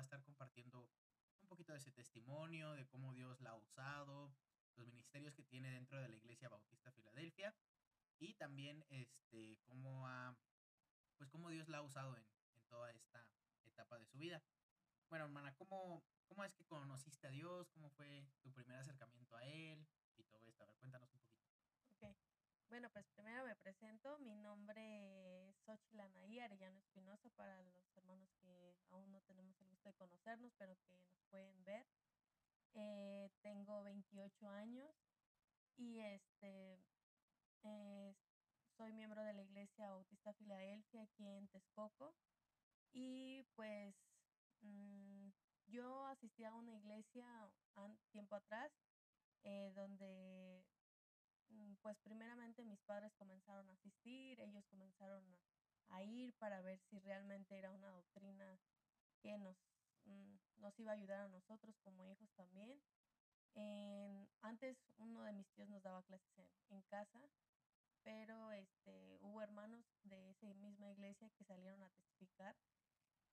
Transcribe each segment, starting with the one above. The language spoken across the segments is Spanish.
Va a estar compartiendo un poquito de ese testimonio, de cómo Dios la ha usado, los ministerios que tiene dentro de la Iglesia Bautista Filadelfia y también este cómo ha pues cómo Dios la ha usado en, en toda esta etapa de su vida. Bueno, hermana, ¿cómo, ¿cómo es que conociste a Dios? ¿Cómo fue tu primer acercamiento a Él? Y todo esto. A ver, cuéntanos un poquito. Ok. Bueno, pues primero me presento. Mi nombre es Xochitl Anaí Arellano Espinosa para los hermanos que aún no tenemos el gusto de conocernos, pero que nos pueden ver. Eh, tengo 28 años y este soy miembro de la Iglesia Bautista Filadelfia aquí en Texcoco. Y pues mm, yo asistí a una iglesia tiempo atrás eh, donde pues primeramente mis padres comenzaron a asistir, ellos comenzaron a, ir para ver si realmente era una doctrina que nos, mm, nos iba a ayudar a nosotros como hijos también. En- antes uno de mis tíos nos daba clases en, casa, pero este, hubo hermanos de esa misma iglesia que salieron a testificar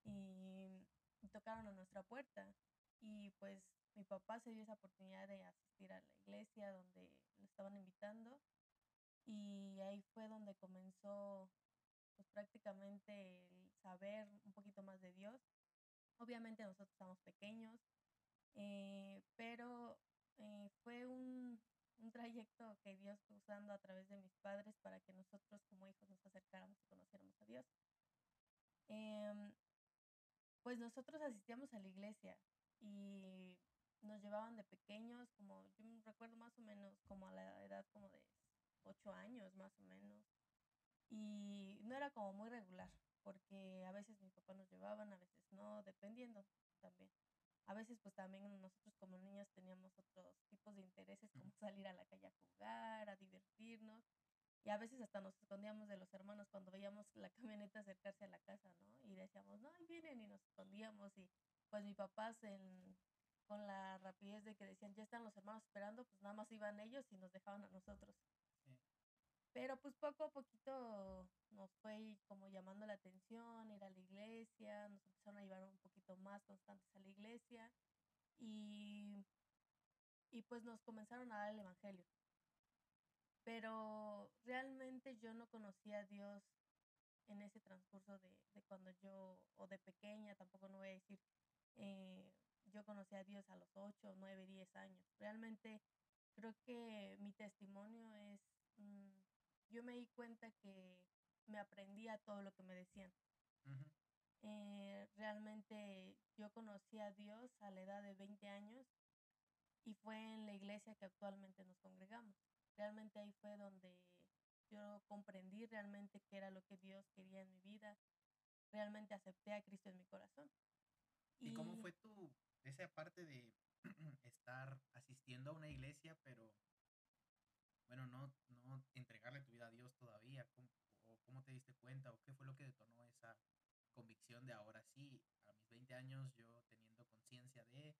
y tocaron a nuestra puerta. Y pues mi papá se dio esa oportunidad de asistir a la iglesia donde lo estaban invitando y ahí fue donde comenzó pues prácticamente el saber un poquito más de Dios. Obviamente nosotros estamos pequeños, eh, pero eh, fue un, un trayecto que Dios fue usando a través de mis padres para que nosotros como hijos nos acercáramos y conociéramos a Dios. Em, pues nosotros asistíamos a la iglesia y nos llevaban de pequeños, como yo me recuerdo más o menos como a la edad como de ocho años más o menos. Y no era como muy regular, porque a veces mis papás nos llevaban, a veces no, dependiendo también. A veces pues también nosotros como niños teníamos otros tipos de intereses como salir a la calle a jugar, a divertirnos. Y a veces hasta nos escondíamos de los hermanos cuando veíamos la camioneta acercarse a la casa, ¿no? Y decíamos, no, ahí vienen y nos escondíamos. Y pues mis papás en, con la rapidez de que decían, ya están los hermanos esperando, pues nada más iban ellos y nos dejaban a nosotros. Sí. Pero pues poco a poquito nos fue como llamando la atención, ir a la iglesia, nos empezaron a llevar un poquito más constantes a la iglesia y, y pues nos comenzaron a dar el Evangelio. Pero realmente yo no conocía a Dios en ese transcurso de, de cuando yo, o de pequeña, tampoco no voy a decir, eh, yo conocí a Dios a los 8, 9, 10 años. Realmente creo que mi testimonio es, mm, yo me di cuenta que me aprendía todo lo que me decían. Eh, realmente yo conocí a Dios a la edad de 20 años y fue en la iglesia que actualmente nos congregamos. Realmente ahí fue donde yo comprendí realmente qué era lo que Dios quería en mi vida. Realmente acepté a Cristo en mi corazón. ¿Y cómo fue tu, esa parte de estar asistiendo a una iglesia, pero, bueno, no, no entregarle tu vida a Dios todavía? ¿Cómo, o ¿Cómo te diste cuenta? ¿O qué fue lo que detonó esa convicción de ahora sí, a mis 20 años, yo teniendo conciencia de,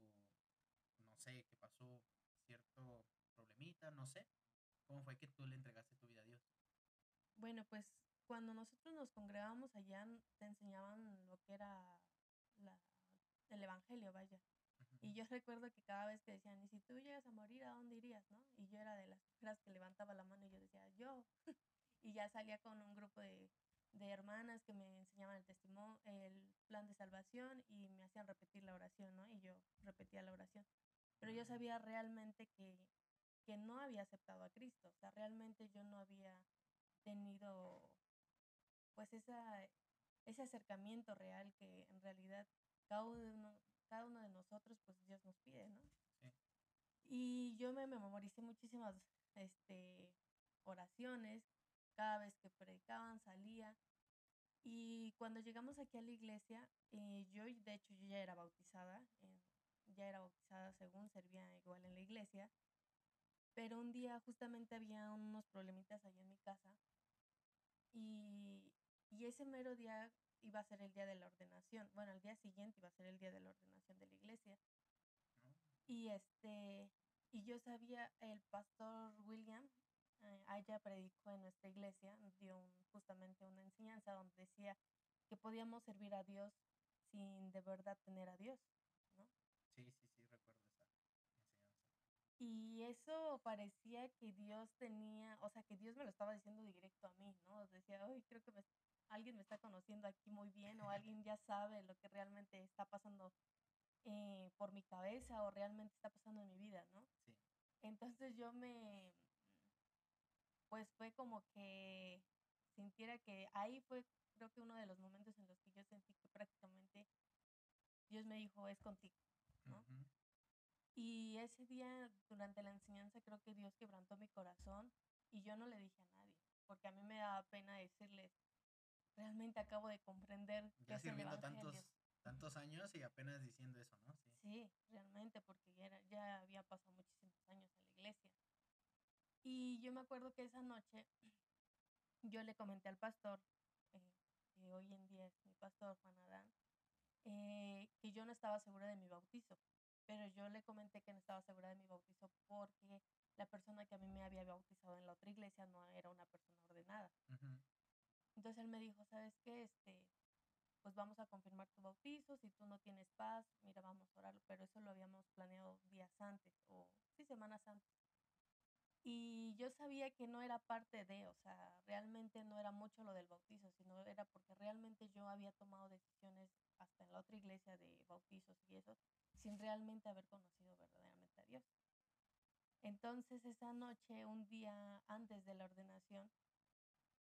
o no sé, que pasó cierto problemita, no sé? ¿Cómo fue que tú le entregaste tu vida a Dios? Bueno, pues cuando nosotros nos congregábamos allá te enseñaban lo que era la, el evangelio, vaya. Y yo recuerdo que cada vez que decían, y si tú llegas a morir, ¿a dónde irías? ¿no? Y yo era de las primeras que levantaba la mano y yo decía, yo. y ya salía con un grupo de, de hermanas que me enseñaban el testimonio, el plan de salvación y me hacían repetir la oración, ¿no? Y yo repetía la oración. Pero yo sabía realmente que, que no había aceptado a Cristo, o sea, realmente yo no había tenido pues esa, ese acercamiento real que en realidad cada uno, cada uno de nosotros, pues Dios nos pide, ¿no? Y yo me memoricé muchísimas este, oraciones, cada vez que predicaban, salía. Y cuando llegamos aquí a la iglesia, eh, yo, de hecho, yo ya era bautizada, ya era bautizada según servía igual en la iglesia, pero un día justamente había unos problemitas ahí en mi casa y, y ese mero día iba a ser el día de la ordenación, bueno, el día siguiente iba a ser el día de la ordenación de la iglesia. Y este, y yo sabía, el pastor William, eh, allá predicó en nuestra iglesia, dio justamente una enseñanza donde decía que podíamos servir a Dios sin de verdad tener a Dios, ¿no? Sí, sí, sí, recuerdo esa enseñanza. Y eso parecía que Dios tenía, o sea, que Dios me lo estaba diciendo directo a mí, ¿no? Decía, hoy creo que alguien me está conociendo aquí muy bien o alguien ya sabe lo que realmente está pasando eh, por mi cabeza o realmente está pasando en mi vida, ¿no? Sí. Entonces yo me, pues fue como que sintiera que ahí fue creo que uno de los momentos en los que yo sentí que prácticamente Dios me dijo, es contigo, ¿no? Y ese día, durante la enseñanza, creo que Dios quebrantó mi corazón y yo no le dije a nadie, porque a mí me daba pena decirles, realmente acabo de comprender ya que sirviendo tantos tantos años y apenas diciendo eso, ¿no? Sí, sí realmente, porque ya, era, ya había pasado muchísimos años en la iglesia. Y yo me acuerdo que esa noche yo le comenté al pastor, eh, que hoy en día es mi pastor, Juan Adán, eh, que yo no estaba segura de mi bautizo. Pero yo le comenté que no estaba segura de mi bautizo porque la persona que a mí me había bautizado en la otra iglesia no era una persona ordenada. Entonces él me dijo, ¿sabes qué? Este, pues vamos a confirmar tu bautizo, si tú no tienes paz, mira, vamos a orarlo, pero eso lo habíamos planeado días antes o sí, semanas antes. Y yo sabía que no era parte de, o sea, realmente no era mucho lo del bautizo, sino era porque realmente yo había tomado decisiones hasta en la otra iglesia de bautizos y eso, sin realmente haber conocido verdaderamente a Dios. Entonces esa noche, un día antes de la ordenación,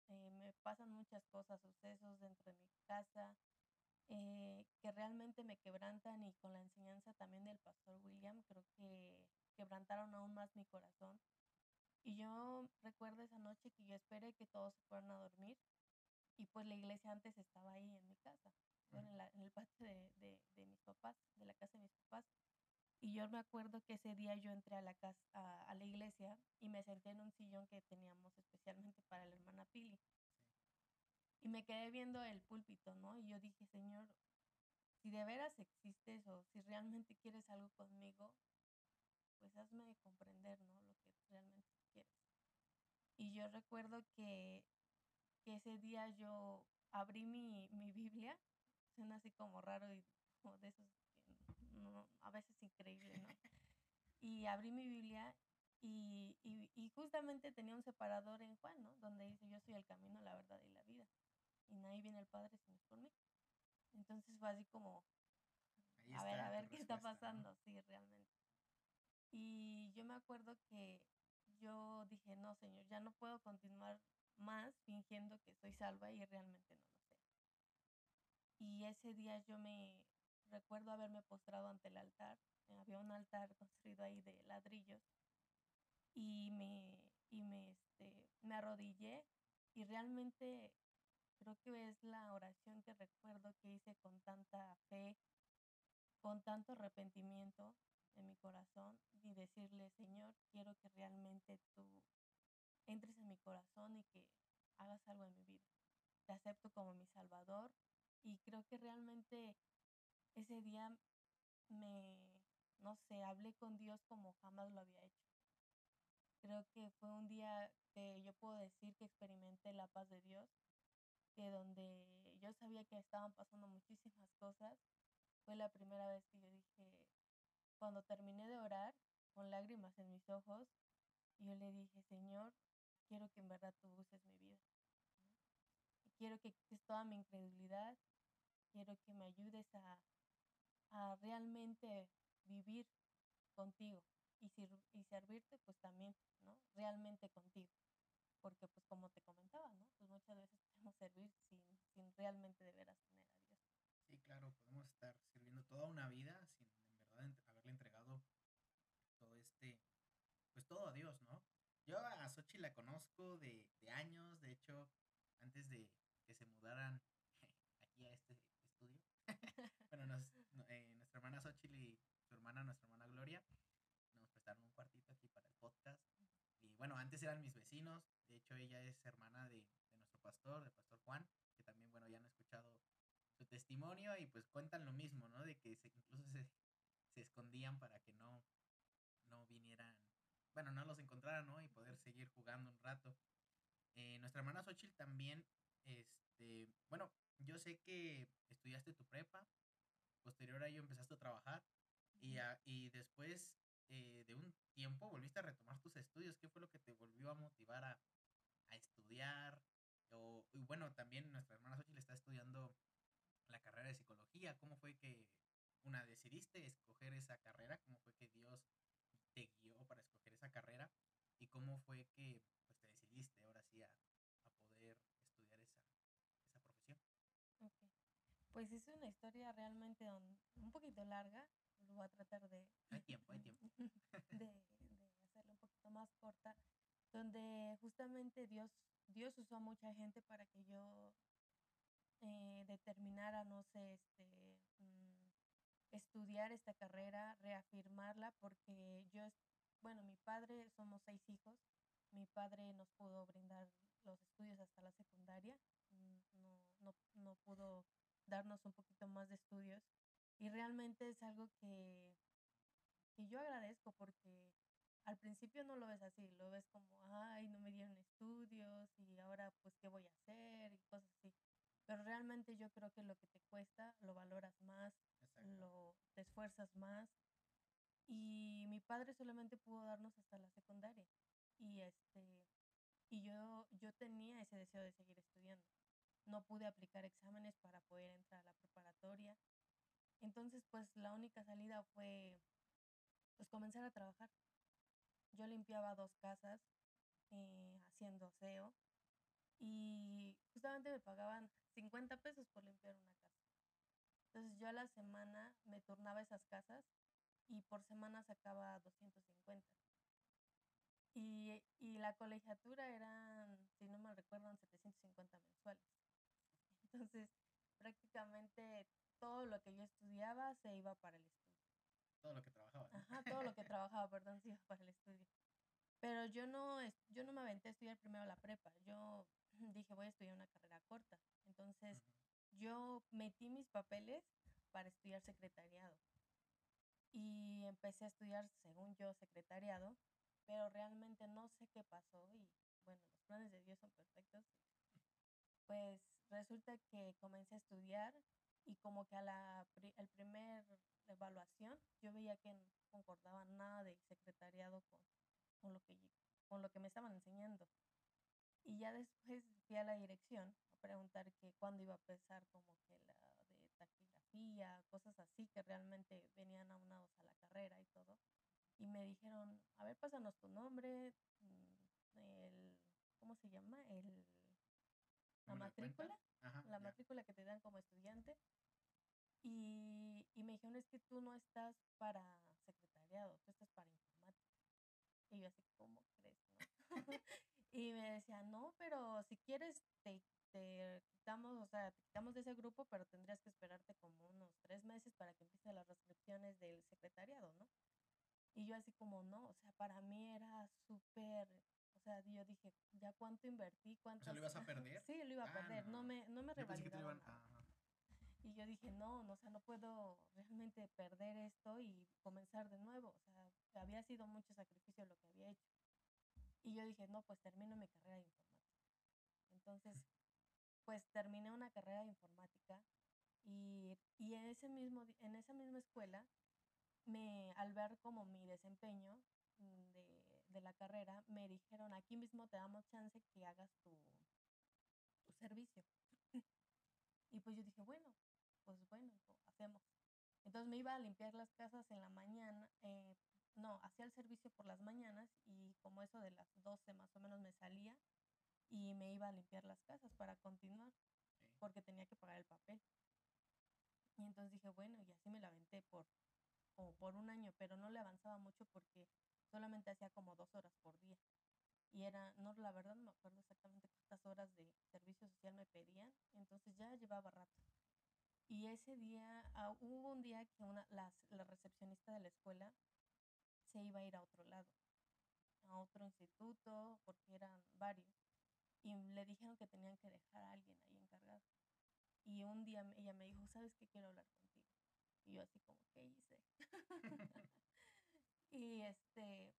eh, me pasan muchas cosas, sucesos dentro de mi casa, eh, que realmente me quebrantan y con la enseñanza también del pastor William, creo que quebrantaron aún más mi corazón. Y yo recuerdo esa noche que yo esperé que todos se fueran a dormir y pues la iglesia antes estaba ahí en mi casa, en, en, el patio de, de, de, mis papás, de la casa de mis papás. Y yo me acuerdo que ese día yo entré a la casa, a, a, la iglesia y me senté en un sillón que teníamos especialmente para la hermana Pili. Y me quedé viendo el púlpito, ¿no? Y yo dije, Señor, si de veras existes o si realmente quieres algo conmigo, pues hazme comprender, ¿no? Lo que realmente quieres. Y yo recuerdo que, que ese día yo abrí mi, mi Biblia, suena así como raro y como de esos no, a veces increíble, ¿no? Y abrí mi Biblia y, y, y, justamente tenía un separador en Juan, ¿no? Donde dice, yo soy el camino, la verdad y la vida. Y nadie viene al Padre si no es por mí. Entonces fue así como, a ver, a ver qué está pasando, sí, realmente. Y yo me acuerdo que yo dije, no, Señor, ya no puedo continuar más fingiendo que estoy salva y realmente no lo sé. Y ese día yo me, recuerdo haberme postrado ante el altar. Eh, había un altar construido ahí de ladrillos y me, y me, este, me arrodillé y realmente creo que es la oración que recuerdo que hice con tanta fe, con tanto arrepentimiento en mi corazón y decirle, Señor, quiero que realmente tú entres en mi corazón y que hagas algo en mi vida. Te acepto como mi Salvador y creo que realmente ese día me, no sé, hablé con Dios como jamás lo había hecho. Creo que fue un día que yo puedo decir que experimenté la paz de Dios, que donde yo sabía que estaban pasando muchísimas cosas, fue la primera vez que yo dije, cuando terminé de orar, con lágrimas en mis ojos, yo le dije, Señor, quiero que en verdad tú uses mi vida. Quiero que quites toda mi incredulidad, quiero que me ayudes a a realmente vivir contigo y, y servirte pues también, ¿no? Realmente contigo. Porque pues como te comentaba, ¿no? Pues muchas veces podemos servir sin, sin realmente de veras tener a Dios. Sí, claro, podemos estar sirviendo toda una vida sin en verdad haberle entregado todo este, pues todo a Dios, ¿no? Yo a Sochi la conozco de, de años, de hecho, antes de que se mudaran aquí a este estudio. bueno, nos, hermana Xochitl y su hermana, nuestra hermana Gloria, nos prestaron un cuartito aquí para el podcast. Y bueno, antes eran mis vecinos, de hecho ella es hermana de, de nuestro pastor, del pastor Juan, que también, bueno, ya han escuchado su testimonio y pues cuentan lo mismo, ¿no? De que se, incluso se, se escondían para que no, no vinieran, bueno, no los encontraran, ¿no? Y poder seguir jugando un rato. Eh, nuestra hermana Xochitl también, este, bueno, yo sé que estudiaste tu prepa, posterior a ello empezaste a trabajar y, y después eh, de un tiempo volviste a retomar tus estudios. ¿Qué fue lo que te volvió a motivar a, a estudiar? O, y bueno, también nuestra hermana Xochitl está estudiando la carrera de psicología. ¿Cómo fue que, una, decidiste escoger esa carrera? ¿Cómo fue que Dios te guió para escoger esa carrera? ¿Y cómo fue que pues, te decidiste ahora sí a, a poder estudiar esa, esa profesión? Okay. Pues es una historia realmente un poquito larga. Lo voy a tratar de... Hay tiempo, hay tiempo. de, de hacerlo un poquito más corta. Donde justamente Dios, Dios usó a mucha gente para que yo eh, determinara, no sé, este, mm, estudiar esta carrera, reafirmarla, porque yo, bueno, mi padre, somos seis hijos, mi padre nos pudo brindar los estudios hasta la secundaria, mm, no, no, no pudo darnos un poquito más de estudios y realmente es algo que, que yo agradezco porque al principio no lo ves así, lo ves como, ay, no me dieron estudios y ahora pues qué voy a hacer y cosas así. Pero realmente yo creo que lo que te cuesta lo valoras más, Exacto. lo te esfuerzas más. Y mi padre solamente pudo darnos hasta la secundaria. Y este y yo yo tenía ese deseo de seguir estudiando. No pude aplicar exámenes para poder entrar a la preparatoria. Entonces, pues la única salida fue pues comenzar a trabajar. Yo limpiaba dos casas eh, haciendo aseo y justamente me pagaban 50 pesos por limpiar una casa. Entonces yo a la semana me turnaba esas casas y por semana sacaba 250. Y, y la colegiatura eran, si no me recuerdo, 750 mensuales. Entonces prácticamente todo lo que yo estudiaba se iba para el estudio. Todo lo que trabajaba. Ajá, todo lo que trabajaba, perdón, se iba para el estudio. Pero yo no, yo no me aventé a estudiar primero la prepa. Yo dije, voy a estudiar una carrera corta. Entonces, yo metí mis papeles para estudiar secretariado. Y empecé a estudiar, según yo, secretariado, pero realmente no sé qué pasó y bueno, los planes de Dios son perfectos. Pues resulta que comencé a estudiar y como que a la el primer evaluación yo veía que no concordaba nada de secretariado con, con, lo que, con lo que me estaban enseñando. Y ya después fui a la dirección a preguntar que cuándo iba a empezar como que la de taquigrafía, cosas así que realmente venían aunados a la carrera y todo. Y me dijeron, a ver, pásanos tu nombre, mm, el, ¿cómo se llama? El, la matrícula, Ajá, la ya. matrícula que te dan como estudiante. Y, y me dijeron, es que tú no estás para secretariado, tú estás para informática. Y yo así, ¿cómo crees? No? Y me decía, no, pero si quieres te, te quitamos, o sea, te quitamos de ese grupo, pero tendrías que esperarte como unos tres meses para que empiecen las restricciones del secretariado, ¿no? Y yo así como, no, o sea, para mí era súper, sea, yo dije, ¿ya cuánto invertí? ¿Cuánto? O sea, ¿lo ibas a perder? Sí, lo iba a Ah, perder, no, no. me, no me Yo pensé que te revalidaban iban nada. a... Y yo dije, no, no, o sea, no puedo realmente perder esto y comenzar de nuevo. O sea, había sido mucho sacrificio lo que había hecho. Y yo dije, no, pues termino mi carrera de informática. Entonces, pues terminé una carrera de informática y, y en, ese mismo, en esa misma escuela, me, al ver como mi desempeño mm, de, de la carrera, me dijeron, aquí mismo te damos chance que hagas tu, tu servicio. Y pues yo dije, bueno, pues bueno, lo hacemos. Entonces me iba a limpiar las casas en la mañana, eh, no, hacía el servicio por las mañanas y como eso de las 12 más o menos me salía y me iba a limpiar las casas para continuar porque tenía que pagar el papel. Y Entonces dije, bueno, y así me la aventé por, como por un año, pero no le avanzaba mucho porque solamente hacía como dos horas por día. Y era, no, la verdad no me acuerdo exactamente cuántas horas de servicio social me pedían, entonces ya llevaba rato. Y ese día, ah, hubo un día que una, la, la recepcionista de la escuela se iba a ir a otro lado, a otro instituto, porque eran varios. Y le dijeron que tenían que dejar a alguien ahí encargado. Y un día ella me dijo, ¿sabes qué? Quiero hablar contigo. Y yo así como, ¿qué hice? y este,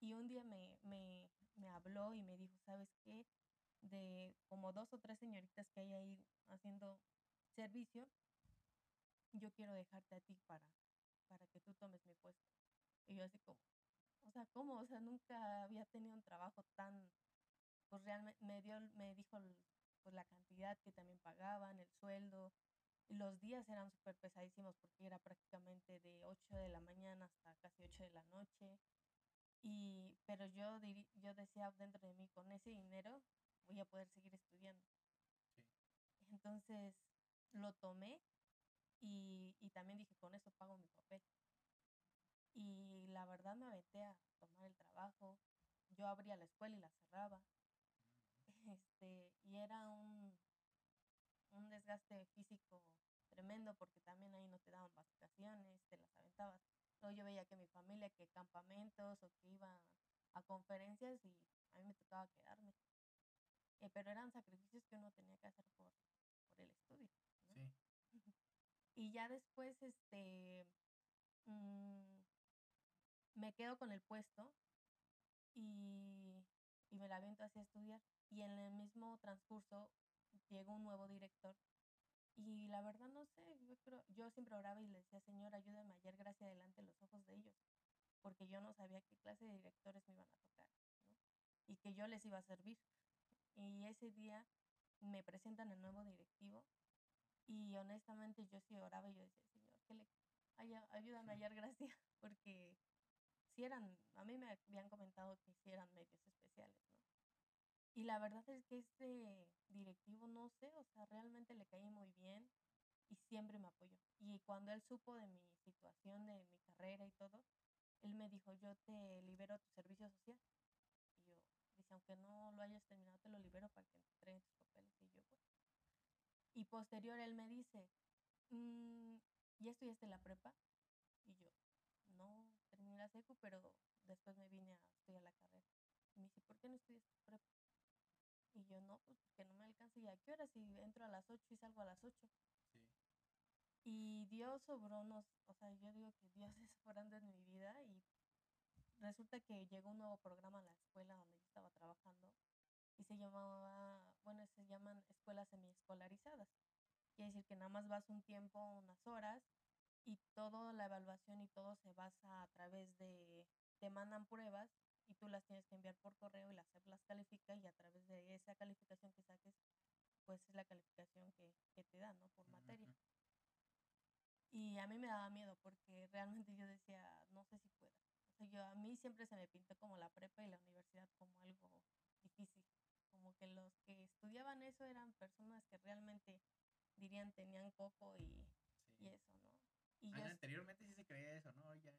y un día me, me, me habló y me dijo, ¿sabes qué? De como dos o tres señoritas que hay ahí haciendo servicio, yo quiero dejarte a ti para, para que tú tomes mi puesto. Y yo así como, o sea, ¿cómo? O sea, nunca había tenido un trabajo tan, pues realmente me dio, me dijo pues la cantidad que también pagaban, el sueldo, los días eran súper pesadísimos porque era prácticamente de 8 de la mañana hasta casi 8 de la noche. Y, pero yo, yo decía dentro de mí, con ese dinero voy a poder seguir estudiando. Entonces lo tomé y, y también dije, con eso pago mi papel. Y la verdad me aventé a tomar el trabajo. Yo abría la escuela y la cerraba. Este, y era un, un desgaste físico tremendo porque también ahí no te daban vacaciones, te las aventabas. Luego yo veía que mi familia, que campamentos o que iba a conferencias y a mí me tocaba quedarme. Eh, pero eran sacrificios que uno tenía que hacer por, por el estudio. y ya después, este, mmm, me quedo con el puesto y, y me la aviento así a estudiar. Y en el mismo transcurso llegó un nuevo director y la verdad no sé, yo creo, yo siempre oraba y le decía, Señor, ayúdame a hallar gracia delante de los ojos de ellos, porque yo no sabía qué clase de directores me iban a tocar, ¿no? Y que yo les iba a servir. Y ese día me presentan el nuevo directivo y honestamente yo sí oraba y yo decía, Señor, que le ayúdame a hallar gracia, porque si eran, a mí me habían comentado que si eran medios especiales, ¿no? Y la verdad es que este directivo, no sé, o sea, realmente le caí muy bien y siempre me apoyó. Y cuando él supo de mi situación, de mi carrera y todo, él me dijo, yo te libero tu servicio social. Y yo, dice, aunque no lo hayas terminado, te lo libero para que entreguen tus papeles. Y yo, pues. Y posterior él me dice, mmm, ¿ya estudiaste la prepa? Y yo, no, terminé la secu, pero después me vine a estudiar la carrera. Y me dice, ¿por qué no estudias prepa? Y yo, no, pues porque no me alcanza. ¿Y a qué hora? Si entro a las 8 y salgo a las 8. Sí. Y Dios sobró nos, o sea, yo digo que Dios es obrando en mi vida y resulta que llegó un nuevo programa a la escuela donde yo estaba trabajando y se llamaba, bueno, se llaman escuelas semiescolarizadas. Quiere decir que nada más vas un tiempo, unas horas y toda la evaluación y todo se basa a través de, te mandan pruebas y tú las tienes que enviar por correo y la SEP las califica y a través de esa calificación que saques, pues es la calificación que, que te dan, ¿no? Por materia. Y a mí me daba miedo porque realmente yo decía, no sé si pueda. O sea, yo a mí siempre se me pintó como la prepa y la universidad como algo difícil. Como que los que estudiaban eso eran personas que realmente dirían tenían coco y, y eso, ¿no? Y yo, anteriormente sí se creía eso, ¿no? Ya,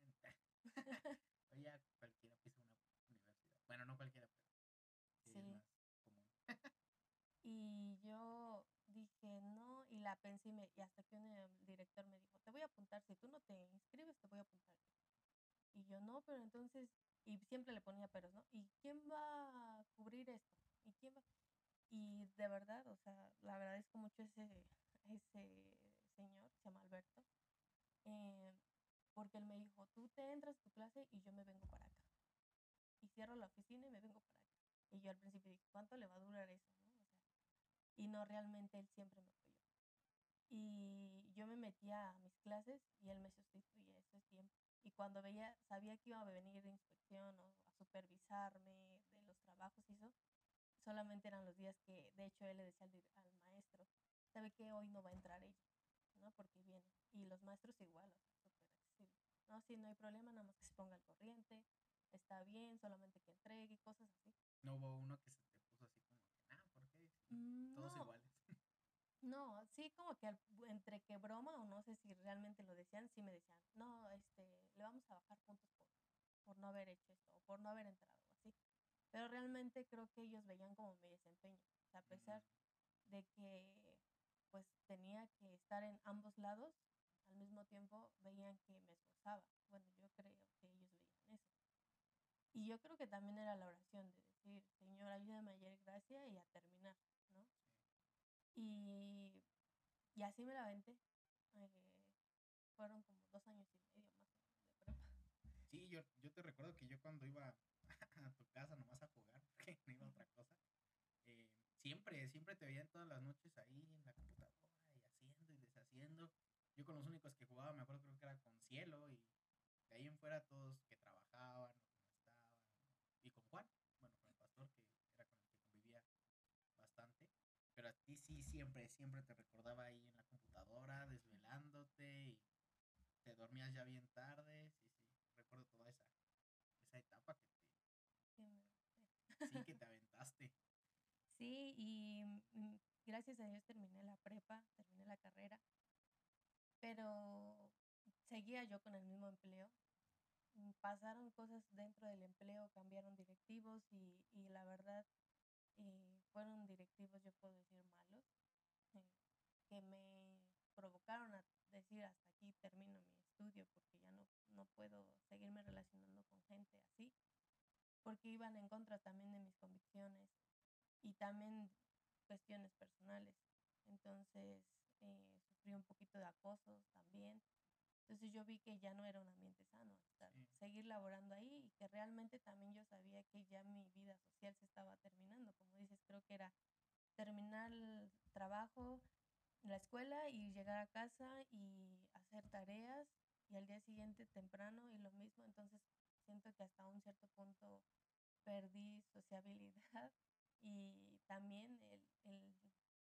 ya cualquiera pisa bueno, no cualquiera, pero sí, común. y yo dije, no, y la pensé y, me, y hasta que un director me dijo, te voy a apuntar, si tú no te inscribes, te voy a apuntar. Y yo, no, pero entonces, y siempre le ponía peros, ¿no? ¿Y quién va a cubrir esto? ¿Y quién va? Y de verdad, o sea, la agradezco mucho ese, ese señor, se llama Alberto, eh, porque él me dijo, tú te entras a tu clase y yo me vengo para acá y cierro la oficina y me vengo para acá. Y yo al principio dije, ¿cuánto le va a durar eso? ¿no? O sea, y no, realmente él siempre me apoyó. Y yo me metía a mis clases y él me sustituía, eso es tiempo. Y cuando veía, sabía que iba a venir de inspección o a supervisarme de los trabajos y eso, solamente eran los días que, de hecho, él le decía al, maestro, sabe que hoy no va a entrar ella, ¿no? Porque viene. Y los maestros igual, o sea, súper. No, sí, no hay problema, nada más que se ponga al corriente, está bien, solamente que entregue y cosas así. No hubo uno que se te puso así como que, nada, ¿por qué? Mm, Todos iguales. No, sí, como que entre que broma o no sé si realmente lo decían, sí me decían, no, este, le vamos a bajar puntos por, por no haber hecho esto, o por no haber entrado, así. Pero realmente creo que ellos veían como mi desempeño, o sea, a pesar de que pues tenía que estar en ambos lados, al mismo tiempo veían que me esforzaba. Bueno, yo creo que ellos veían eso. Y yo creo que también era la oración de decir, Señor, ayúdame a hallar gracia y a terminar, ¿no? Y, y así me la aventé. Eh, fueron como dos años y medio más o menos de prepa. Sí, yo, yo te recuerdo que yo cuando iba a tu casa nomás a jugar, porque no iba a otra cosa, eh, siempre, siempre te veía todas las noches ahí en la computadora y haciendo y deshaciendo. Yo con los únicos que jugaba, me acuerdo, creo que era con Cielo y de ahí en fuera todos que trabajaban o que no estaban. Y con Juan, bueno, con el pastor que era con el que convivía bastante. Sí, siempre, siempre te recordaba ahí en la computadora, desvelándote y te dormías ya bien tarde. Sí, sí, recuerdo toda esa, esa etapa que te, sí, que te aventaste. Sí, y mm, gracias a Dios terminé la prepa, terminé la carrera, pero seguía yo con el mismo empleo. Mm, pasaron cosas dentro del empleo, cambiaron directivos y, y la verdad eh, fueron directivos, yo puedo decir, malos, eh, que me provocaron a decir hasta aquí termino mi estudio porque ya no, no puedo seguirme relacionando con gente así, porque iban en contra también de mis convicciones y también cuestiones personales. Entonces eh, sufrí un poquito de acoso también. Entonces yo vi que ya no era un ambiente sano estar, seguir laborando ahí y que realmente también yo sabía que ya mi vida social se estaba terminando. Como dices, creo que era terminar el trabajo, la escuela y llegar a casa y hacer tareas y al día siguiente temprano y lo mismo. Entonces siento que hasta un cierto punto perdí sociabilidad y también el, el,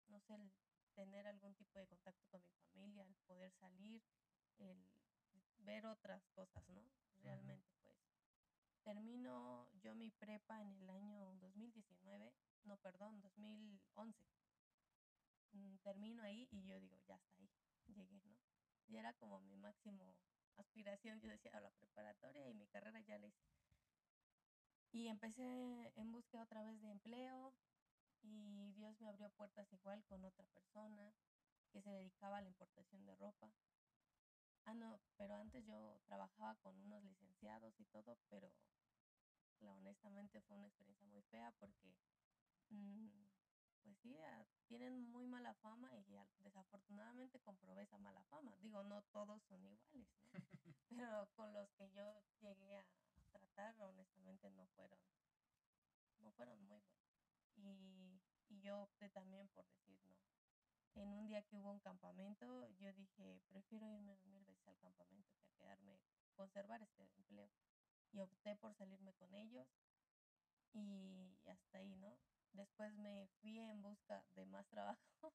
no sé, el tener algún tipo de contacto con mi familia, el poder salir, el ver otras cosas, ¿no? Realmente, pues. Termino yo mi prepa en el año 2019, no, perdón, 2011. Mm, termino ahí y yo digo, ya está ahí, llegué, ¿no? Y era como mi máximo aspiración, yo decía, a la preparatoria y mi carrera ya la hice. Y empecé en búsqueda otra vez de empleo y Dios me abrió puertas igual con otra persona que se dedicaba a la importación de ropa. Ah, no, pero antes yo trabajaba con unos licenciados y todo, pero la, honestamente fue una experiencia muy fea porque, mm, pues sí, ah, tienen muy mala fama y desafortunadamente comprobé esa mala fama. Digo, no todos son iguales, ¿no? pero con los que yo llegué a tratar, honestamente no fueron, no fueron muy buenos. Y, y yo opté también por decir no. En un día que hubo un campamento, yo dije, prefiero irme mil veces al campamento que a quedarme, conservar este empleo. Y opté por salirme con ellos y hasta ahí, ¿no? Después me fui en busca de más trabajo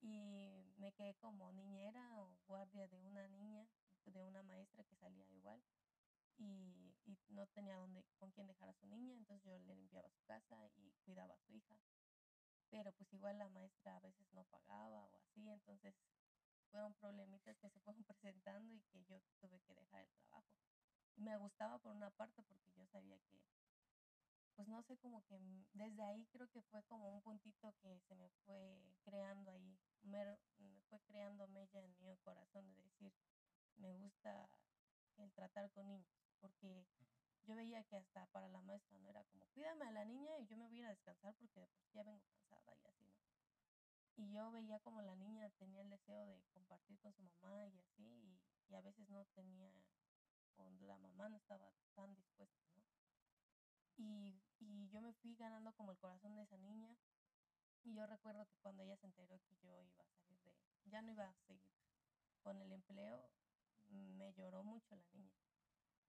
y me quedé como niñera o guardia de una niña, de una maestra que salía igual y, no tenía dónde, con quién dejar a su niña, entonces yo le limpiaba su casa y cuidaba a su hija. Pero pues igual la maestra a veces no pagaba o así, entonces fueron problemitas que se fueron presentando y que yo tuve que dejar el trabajo. Me gustaba por una parte porque yo sabía que, pues no sé, como que desde ahí creo que fue como un puntito que se me fue creando ahí, me, me fue creando mella en mi corazón de decir, me gusta el tratar con niños, porque yo veía que hasta para la maestra no era como, cuídame a la niña y yo me voy a descansar porque ya vengo cansada y así, ¿no? Y yo veía como la niña tenía el deseo de compartir con su mamá y así, y, y a veces no tenía, o la mamá no estaba tan dispuesta, ¿no? Y, y yo me fui ganando como el corazón de esa niña, y yo recuerdo que cuando ella se enteró que yo iba a salir de, ya no iba a seguir con el empleo, me lloró mucho la niña.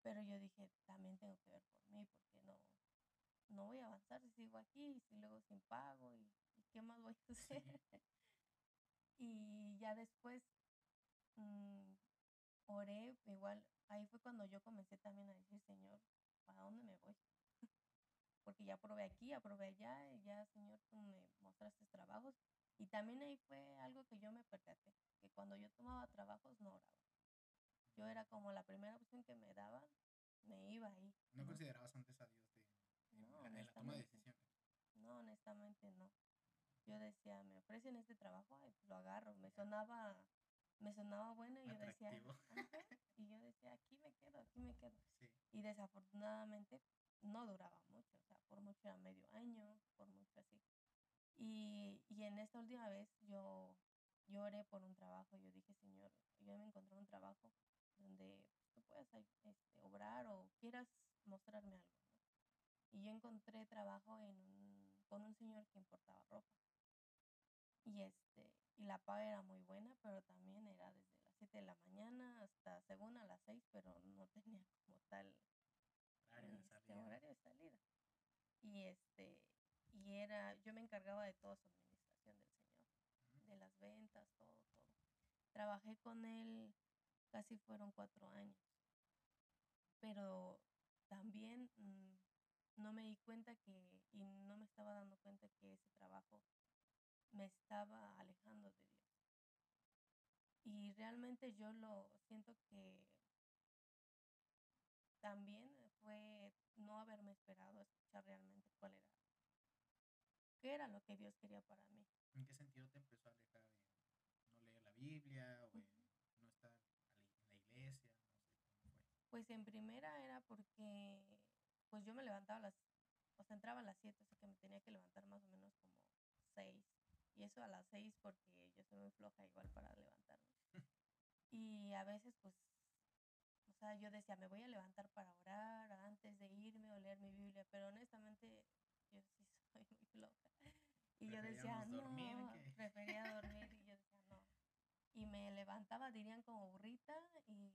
Pero yo dije, también tengo que ver por mí, porque no, no voy a avanzar si sigo aquí, y si luego sin pago, y, qué más voy a hacer. y ya después mm, oré, igual, ahí fue cuando yo comencé también a decir, Señor, ¿para dónde me voy? porque ya probé aquí, ya probé allá, y ya, Señor, tú me mostraste trabajos. Y también ahí fue algo que yo me percaté, que cuando yo tomaba trabajos no oraba era como la primera opción que me daban, me iba ahí. ¿No, considerabas antes a Dios de, No, en, la, en la toma de decisiones? No, honestamente no. Yo decía, me ofrecen este trabajo, ay, pues lo agarro. Me sonaba, me sonaba bueno y yo decía, y yo decía, aquí me quedo, aquí me quedo. Sí. Y desafortunadamente no duraba mucho, o sea, por mucho era medio año, por mucho así. Y, y en esta última vez yo, yo oré por un trabajo, yo dije, Señor, yo me encontré un trabajo donde tú puedas ay- este, obrar o quieras mostrarme algo, ¿no? Y yo encontré trabajo en un, con un señor que importaba ropa. Y este, y la paga era muy buena, pero también era desde las 7 de la mañana hasta según a las 6, pero no tenía como tal Horario de este, salida. horario de salida. Y este, y era, yo me encargaba de toda su administración del señor, de las ventas, todo, todo. Trabajé con él, casi fueron cuatro años. Pero también mm, no me di cuenta que, y no me estaba dando cuenta que ese trabajo me estaba alejando de Dios. Y realmente yo lo siento que también fue no haberme esperado a escuchar realmente cuál era, qué era lo que Dios quería para mí. ¿En qué sentido te empezó a alejar en no leer la Biblia o en Ujú. no estar al- en la iglesia? No sé cómo fue. Pues en primera era porque pues yo me levantaba a las, o sea, entraba a las 7, o sea que me tenía que levantar más o menos como 6. Y eso a las 6 porque yo soy muy floja igual para levantarme. Y a veces pues, o sea, yo decía, me voy a levantar para orar antes de irme o leer mi Biblia, pero honestamente yo sí soy muy floja. Y yo decía, dormir no, que- prefería dormir y yo decía, no. Y me levantaba, dirían como burrita y,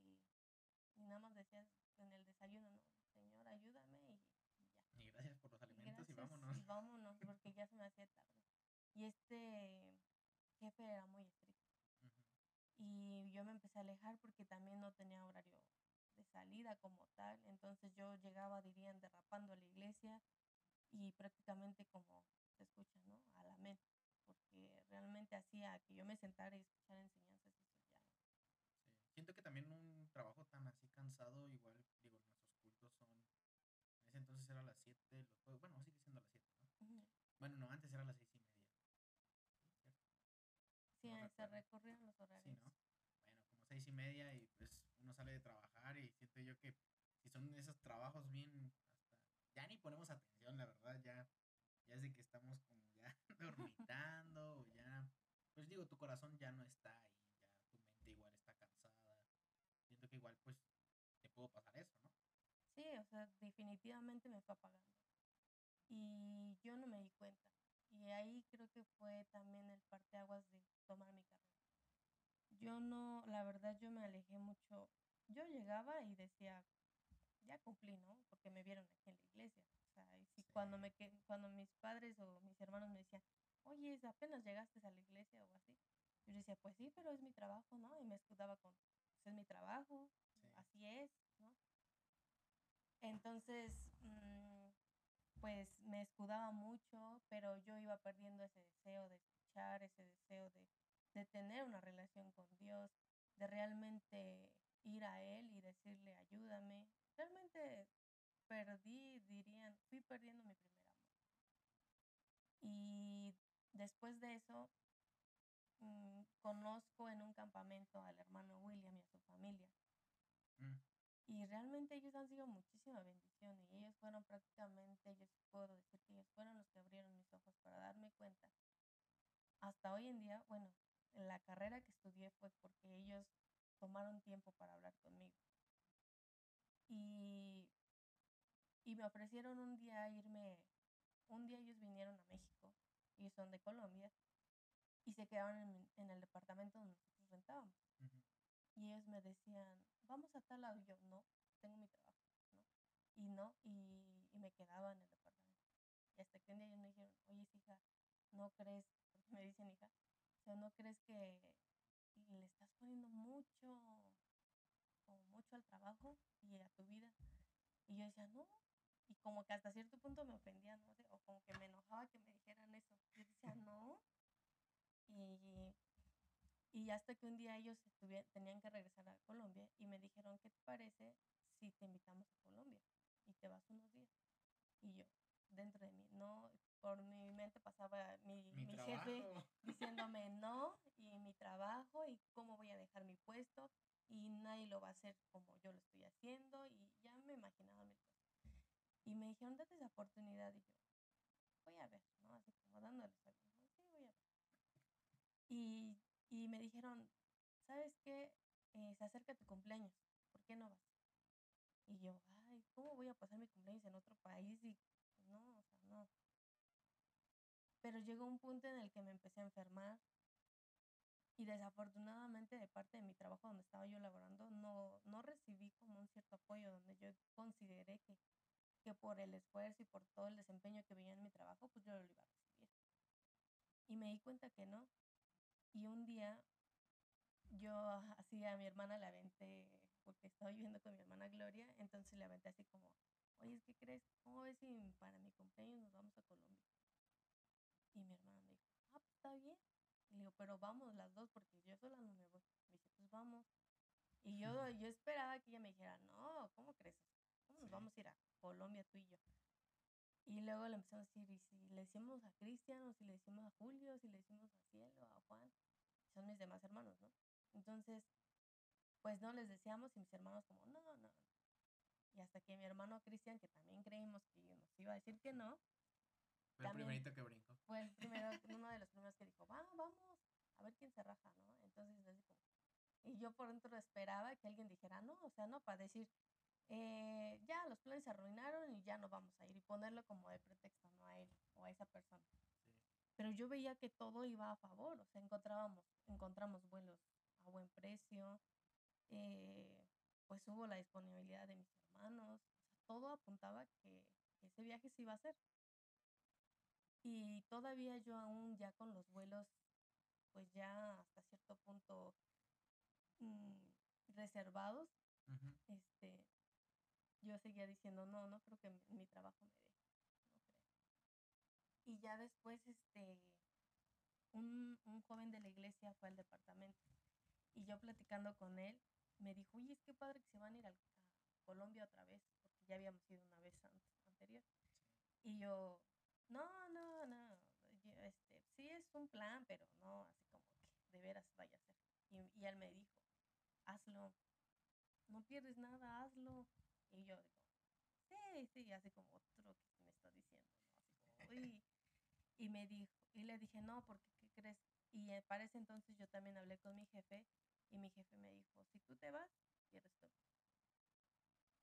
y nada más decías en el desayuno, no, Señor, ayúdame y, y ya. Y gracias por los Y alimentos y gracias, vámonos. y vámonos, porque ya se me hacía tarde. Y este jefe era muy estricto. Y yo me empecé a alejar porque también no tenía horario de salida como tal. Entonces yo llegaba, dirían, derrapando a la iglesia y prácticamente como se escucha, ¿no? A la mente. Porque realmente hacía que yo me sentara y escuchara enseñanzas y eso ya no. Sí. Siento que también un trabajo tan así cansado, igual, digo, nuestros cultos son. En ese entonces era a las 7, los jueves. Bueno, sigue siendo a las 7, ¿no? Ujú. Bueno, no, antes era a las 6 y media. Sí. Sí, No eh, se recorrían los Sí, horarios. ¿no? Bueno, como 6 y media y pues uno sale de trabajar y siento yo que si son esos trabajos bien. Hasta, ya ni ponemos atención, la verdad, ya. Ya es de que estamos como ya dormitando o ya. Pues digo, tu corazón ya no está ahí, ya tu mente igual está cansada. Siento que igual pues te puedo pasar eso, ¿no? Sí, o sea, definitivamente me fue apagando. Y yo no me di cuenta. Y ahí creo que fue también el parteaguas de tomar mi carrera. Yo no, la verdad, yo me alejé mucho. Yo llegaba y decía, ya cumplí, ¿no? Porque me vieron aquí en la iglesia. O sea, y si cuando, me, cuando mis padres o mis hermanos me decían, oye, apenas llegaste a la iglesia o así, yo decía, pues sí, pero es mi trabajo, ¿no? Y me escudaba con, es mi trabajo, Sí. así es, ¿no? Entonces, mm, pues me escudaba mucho, pero yo iba perdiendo ese deseo de escuchar, ese deseo de, de tener una relación con Dios, de realmente ir a Él y decirle, ayúdame. Realmente perdí, dirían, fui perdiendo mi primer amor. Y después de eso, mm, conozco en un campamento al hermano William y a su familia. Mm, Y realmente ellos han sido muchísima bendición y ellos fueron prácticamente, yo puedo decir que ellos fueron los que abrieron mis ojos para darme cuenta. Hasta hoy en día, bueno, en la carrera que estudié fue porque ellos tomaron tiempo para hablar conmigo. Y, y me ofrecieron un día irme, un día ellos vinieron a México, y son de Colombia, y se quedaron en, en el departamento donde nosotros rentábamos. Y ellos me decían, vamos a tal lado. Y yo, no, tengo mi trabajo, ¿no? Y no, y, y me quedaba en el departamento. Y hasta que un día ellos me dijeron, oye, hija, ¿no crees? Porque me dicen hija, o sea, ¿no crees que le estás poniendo mucho, como mucho al trabajo y a tu vida? Y yo decía, no. Y como que hasta cierto punto me ofendía, no sé, o como que me enojaba que me dijeran eso. Yo decía, no. Y, Y hasta que un día ellos tenían que regresar a Colombia y me dijeron, ¿qué te parece si te invitamos a Colombia y te vas unos días? Y yo, dentro de mí, no, por mi mente pasaba mi, Mi, mi jefe diciéndome no y mi trabajo y cómo voy a dejar mi puesto y nadie lo va a hacer como yo lo estoy haciendo y ya me imaginaba mil cosas. Y me dijeron, date esa oportunidad y yo, voy a ver, ¿no? Así como dándoles algo, ¿no? Sí, voy a ver. Y, y me dijeron, ¿sabes qué? Eh, se acerca tu cumpleaños, ¿por qué no vas? Y yo, ay, ¿cómo voy a pasar mi cumpleaños en otro país? Y no, o sea, no. Pero llegó un punto en el que me empecé a enfermar y desafortunadamente de parte de mi trabajo donde estaba yo laborando no, no recibí como un cierto apoyo donde yo consideré que, que por el esfuerzo y por todo el desempeño que veía en mi trabajo, pues yo lo iba a recibir. Y me di cuenta que no. Y un día yo así a mi hermana la aventé, porque estaba viviendo con mi hermana Gloria, entonces le aventé así como, oye, ¿qué crees? ¿Cómo ves si para mi cumpleaños nos vamos a Colombia? Y mi hermana me dijo, ah, pues está bien. Y le digo, pero vamos las dos porque yo sola no me voy. Me dice, pues vamos. Y yo, yo esperaba que ella me dijera, no, ¿cómo crees? ¿Cómo nos Sí. vamos a ir a Colombia tú y yo? Y luego le empezamos a decir, ¿y si le decimos a Cristian o si le decimos a Julio, si le decimos a Cielo, a Juan? Son mis demás hermanos, ¿no? Entonces, pues no les decíamos y mis hermanos como, no, no. Y hasta que mi hermano Cristian, que también creímos que nos iba a decir que no, Fue el primerito que brincó. fue el primero, uno de los primeros que dijo, va, vamos, a ver quién se raja, ¿no? Entonces, así como, y yo por dentro esperaba que alguien dijera, no, o sea, no, para decir, eh, ya los planes se arruinaron y ya no vamos a ir y ponerlo como de pretexto, ¿no? A él o a esa persona. Sí. Pero yo veía que todo iba a favor, o sea, encontrábamos, encontramos vuelos a buen precio, eh, pues hubo la disponibilidad de mis hermanos, o sea, todo apuntaba que, ese viaje se iba a hacer. Y todavía yo aún ya con los vuelos, pues ya hasta cierto punto mm, reservados, este, yo seguía diciendo, no, no creo que mi, mi trabajo me dé, no creo. Y ya después, este, un, un joven de la iglesia fue al departamento y yo platicando con él, me dijo, oye, es que padre que se van a ir a Colombia otra vez, porque ya habíamos ido una vez an- anterior. Y yo, no, no, no, yo, este, sí es un plan, pero no, así como que de veras vaya a ser. Y, y él me dijo, hazlo, no pierdes nada, hazlo. Y yo digo, sí, sí, así como otro que me está diciendo, ¿no? Así como, "Uy". Y me dijo, y le dije, no, porque, ¿qué crees? Y eh, para ese entonces yo también hablé con mi jefe y mi jefe me dijo, si tú te vas, pierdes empleo.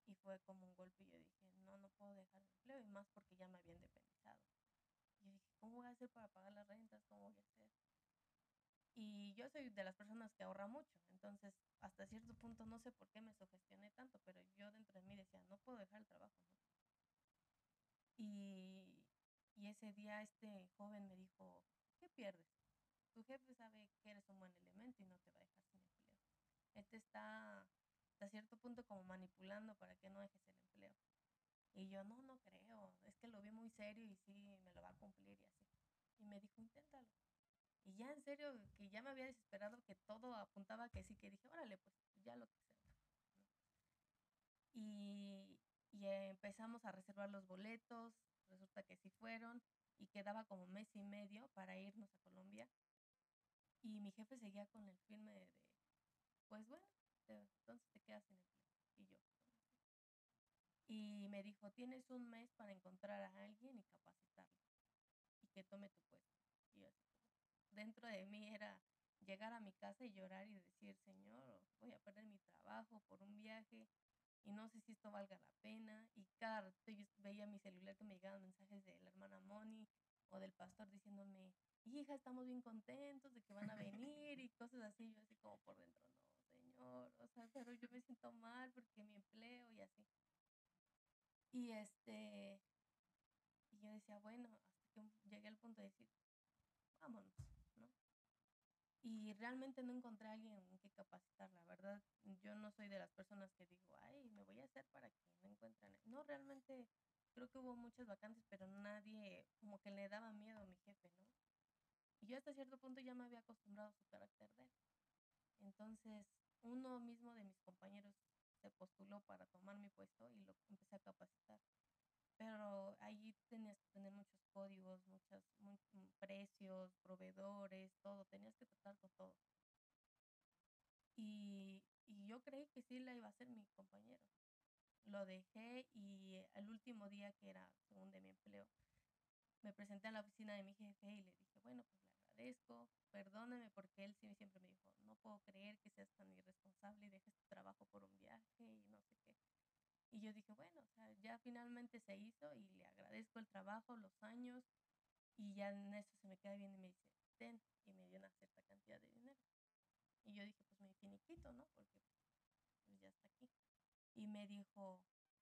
Y fue como un golpe y yo dije, no, no puedo dejar el empleo y más porque ya me había independizado. Y yo dije, ¿cómo voy a hacer para pagar las rentas? ¿Cómo voy a hacer? Y yo soy de las personas que ahorra mucho, entonces hasta cierto punto no sé por qué me sugestioné tanto, pero yo dentro de mí decía, no puedo dejar el trabajo. Y, y ese día este joven me dijo, ¿qué pierdes? Tu jefe sabe que eres un buen elemento y no te va a dejar sin empleo. Él te está hasta cierto punto como manipulando para que no dejes el empleo. Y yo, no, no creo, es que lo vi muy serio y sí, me lo va a cumplir y así. Y me dijo, inténtalo. Y ya en serio, que ya me había desesperado, que todo apuntaba que sí, que dije, órale, pues ya lo que sea. Y, empezamos a reservar los boletos, resulta que sí fueron, y quedaba como mes y medio para irnos a Colombia. Y mi jefe seguía con el filme de, pues bueno, entonces te quedas sin empleo. Y yo. Y me dijo, tienes un mes para encontrar a alguien y capacitarlo y que tome tu puesto. Y dentro de mí era llegar a mi casa y llorar y decir, Señor, voy a perder mi trabajo por un viaje y no sé si esto valga la pena. Y cada rato yo veía mi celular que me llegaban mensajes de la hermana Moni o del pastor diciéndome, hija, estamos bien contentos de que van a venir y cosas así. Yo así como por dentro, no, Señor, o sea, pero yo me siento mal porque mi empleo y así. Y este, y yo decía, bueno, hasta que llegué al punto de decir, vámonos, ¿no? Y realmente no encontré a alguien en que capacitar, la verdad. Yo no soy de las personas que digo, ay, me voy a hacer para que no encuentren. No, realmente creo que hubo muchas vacantes, pero nadie, como que le daba miedo a mi jefe, ¿no? Y yo hasta cierto punto ya me había acostumbrado a su carácter de él. Entonces, uno mismo de mis compañeros se postuló para tomar mi puesto y lo empecé a capacitar. Pero ahí tenías que tener muchos códigos, muchos precios, proveedores, todo. Tenías que tratar con todo. Y, y yo creí que sí la iba a hacer mi compañero. Lo dejé y el último día que era según de mi empleo, me presenté a la oficina de mi jefe y le dije, bueno, pues le agradezco, perdóneme porque él sí siempre me dijo, no puedo creer que seas tan irresponsable y dejes tu trabajo por un viaje y no sé qué. Y yo dije, bueno, o sea, ya finalmente se hizo y le agradezco el trabajo, los años y ya en eso se me queda bien y me dice, ten, y me dio una cierta cantidad de dinero. Y yo dije, pues mi finiquito, ¿no? Porque pues ya está aquí. Y me dijo,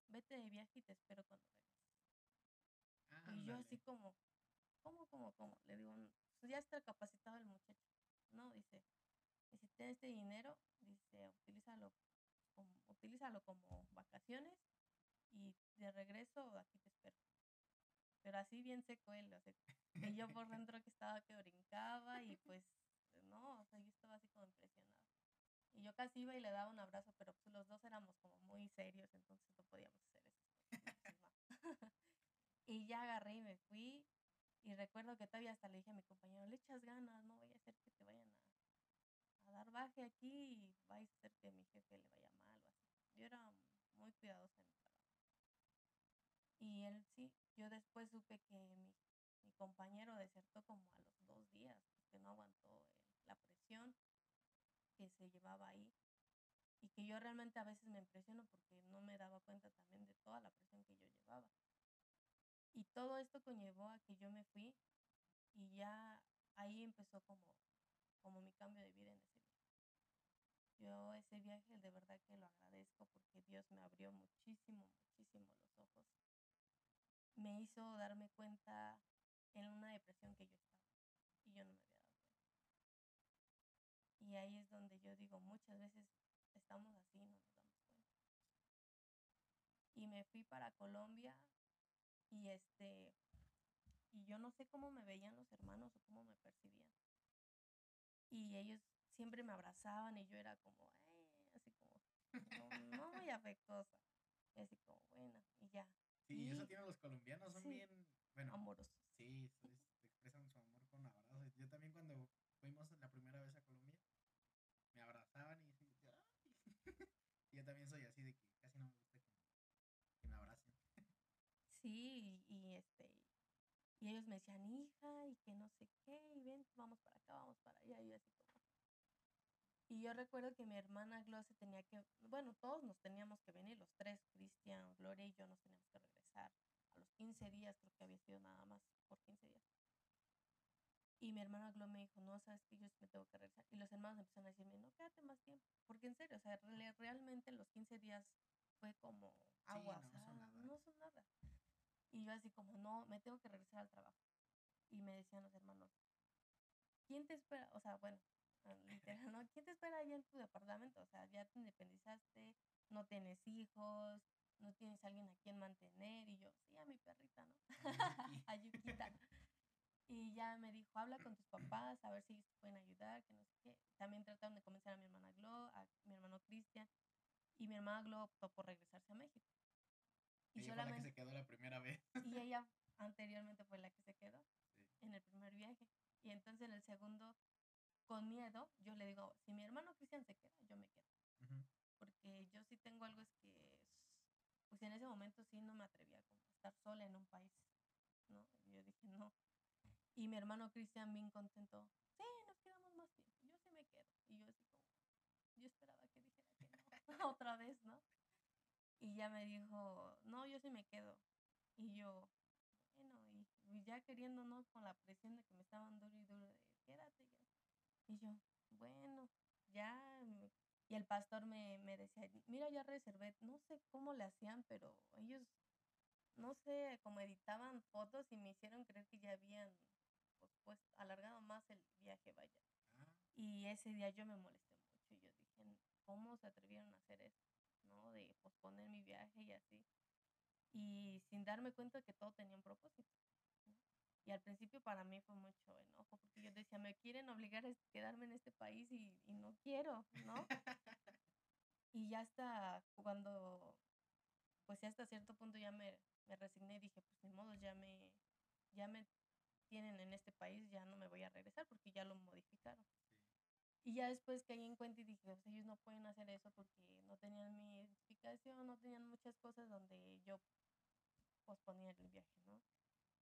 vete de viaje y te espero cuando regreses. y yo así como, ¿cómo, cómo, cómo? Le digo, pues ya está capacitado el muchacho, ¿no? Dice, y si tienes este dinero, dice, utilízalo como, utilízalo como vacaciones y de regreso aquí te espero. Pero así bien seco él, o sea, yo por dentro que estaba que brincaba y pues, no, o sea, yo estaba así como impresionada. Y yo casi iba y le daba un abrazo, pero pues los dos éramos como muy serios, entonces no podíamos hacer eso. y ya agarré y me fui. Y recuerdo que todavía hasta le dije a mi compañero, le echas ganas, no voy a hacer que te vayan a, dar baje aquí y vais a hacer que mi jefe le vaya mal o así. Yo era muy cuidadosa en mi trabajo. Y él sí, yo después supe que mi, mi compañero desertó como a los dos días, porque no aguantó la presión que se llevaba ahí y que yo realmente a veces me impresiono porque no me daba cuenta también de toda la presión que yo llevaba. Y todo esto conllevó a que yo me fui y ya ahí empezó como, como mi cambio de vida en ese viaje. Yo ese viaje de verdad que lo agradezco porque Dios me abrió muchísimo, muchísimo los ojos. Me hizo darme cuenta en una depresión que yo estaba y yo no me había y ahí es donde yo digo, muchas veces estamos así no nos damos cuenta. Y me fui para Colombia y este y yo no sé cómo me veían los hermanos o cómo me percibían. Y ellos siempre me abrazaban y yo era como, eh, así como, no, muy afectuosa. Y así como, bueno, y ya. Sí, y eso tienen los colombianos, son bien, bueno, amorosos. Sí, expresan su amor con abrazos. Yo también cuando fuimos la primera vez a Colombia, me abrazaban y yo también soy así de que casi no me gusta. Sí, y, este y ellos me decían, hija, y que no sé qué, y ven, vamos para acá, vamos para allá, y así como. Y yo recuerdo que mi hermana Glosse tenía que, bueno, todos nos teníamos que venir, los tres, Cristian, Gloria y yo nos teníamos que regresar. A los 15 días, creo que había sido nada más, por 15 días. Y mi hermana Glo me dijo, no, sabes que yo me tengo que regresar. Y los hermanos empezaron a decirme, no, quédate más tiempo. Porque en serio, o sea, realmente los 15 días fue como agua, no, son nada. no son nada. Y yo así como, no, me tengo que regresar al trabajo. Y me decían los hermanos, ¿quién te espera? O sea, bueno, ah, literal, ¿no? ¿Quién te espera allá en tu departamento? O sea, ya te independizaste, no tienes hijos, no tienes alguien a quien mantener. Y yo, sí, a mi perrita, ¿no? a Yukita. Y ya me dijo, habla con tus papás, a ver si ellos te pueden ayudar, que no sé qué. También trataron de convencer a mi hermana Glo, a mi hermano Cristian. Y mi hermana Glo optó por regresarse a México. Y ella solamente, fue la que se quedó la primera vez. Y ella anteriormente fue la que se quedó en el primer viaje. Y entonces en el segundo, con miedo, yo le digo, si mi hermano Cristian se queda, yo me quedo. Porque yo sí tengo algo es que, pues en ese momento sí no me atrevía a estar sola en un país, ¿no? Y yo dije, no, y mi hermano Cristian bien contento, sí, nos quedamos más tiempo, yo sí me quedo. Y yo así como, yo esperaba que dijera que no, otra vez, ¿no? Y ya me dijo, no, yo sí me quedo. Y yo, bueno, y, ya queriendo, ¿no? Con la presión de que me estaban duro y duro, de quédate ya. Y yo, bueno, ya. Y el pastor me, me decía, mira, ya reservé, no sé cómo le hacían, pero ellos, no sé, como editaban fotos y me hicieron creer que ya habían pues, pues alargado más el viaje, vaya. Ah. Y ese día yo me molesté mucho y yo dije, ¿cómo se atrevieron a hacer esto? ¿No? De posponer mi viaje y así. Y sin darme cuenta que todo tenía un propósito. Y al principio para mí fue mucho enojo, porque yo decía, me quieren obligar a quedarme en este país y, y no quiero, ¿no? y ya hasta cuando, pues ya hasta cierto punto ya me, me resigné y dije, pues ni modo, ya me, ya me tienen en este país, ya no me voy a regresar porque ya lo modificaron. Y ya después caí en cuenta y dije, ellos no pueden hacer eso porque no tenían mi identificación, no tenían muchas cosas donde yo posponía el viaje, ¿no?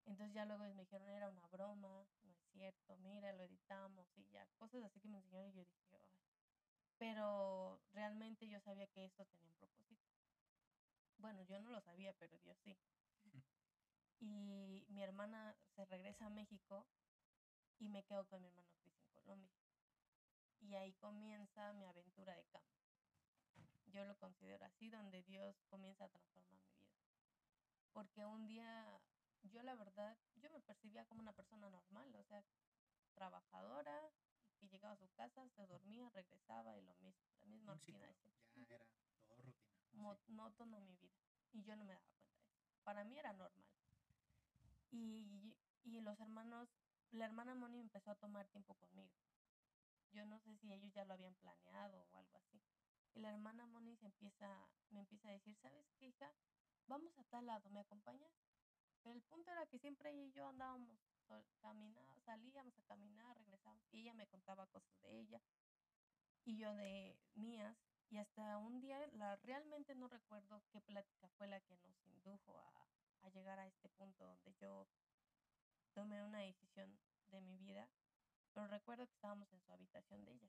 Entonces ya luego me dijeron, era una broma, no es cierto, mira, lo editamos y ya, cosas así que me enseñaron y yo dije, ay. Pero realmente yo sabía que esto tenía un propósito. Bueno, yo no lo sabía, pero Dios sí. Y mi hermana se regresa a México y me quedo con mi hermano Cris en Colombia. Y ahí comienza mi aventura de cambio. Yo lo considero así, donde Dios comienza a transformar mi vida. Porque un día, yo la verdad, yo me percibía como una persona normal, o sea, trabajadora, que llegaba a su casa, se dormía, regresaba y lo mismo, la misma Un rutina. ciclo, ya era todo rutina. sí. monótono mi vida. Y yo no me daba cuenta de eso. Para mí era normal. Y, y los hermanos, la hermana Moni empezó a tomar tiempo conmigo. Yo no sé si ellos ya lo habían planeado o algo así. Y la hermana Moni se empieza, me empieza a decir, ¿sabes qué, hija? Vamos a tal lado, ¿me acompañas? Pero el punto era que siempre ella y yo andábamos, sol- camina- salíamos a caminar, regresábamos. Y ella me contaba cosas de ella y yo de mías. Y hasta un día, la, realmente no recuerdo qué plática fue la que nos indujo a llegar a este punto donde yo tomé una decisión de mi vida. Pero recuerdo que estábamos en su habitación de ella.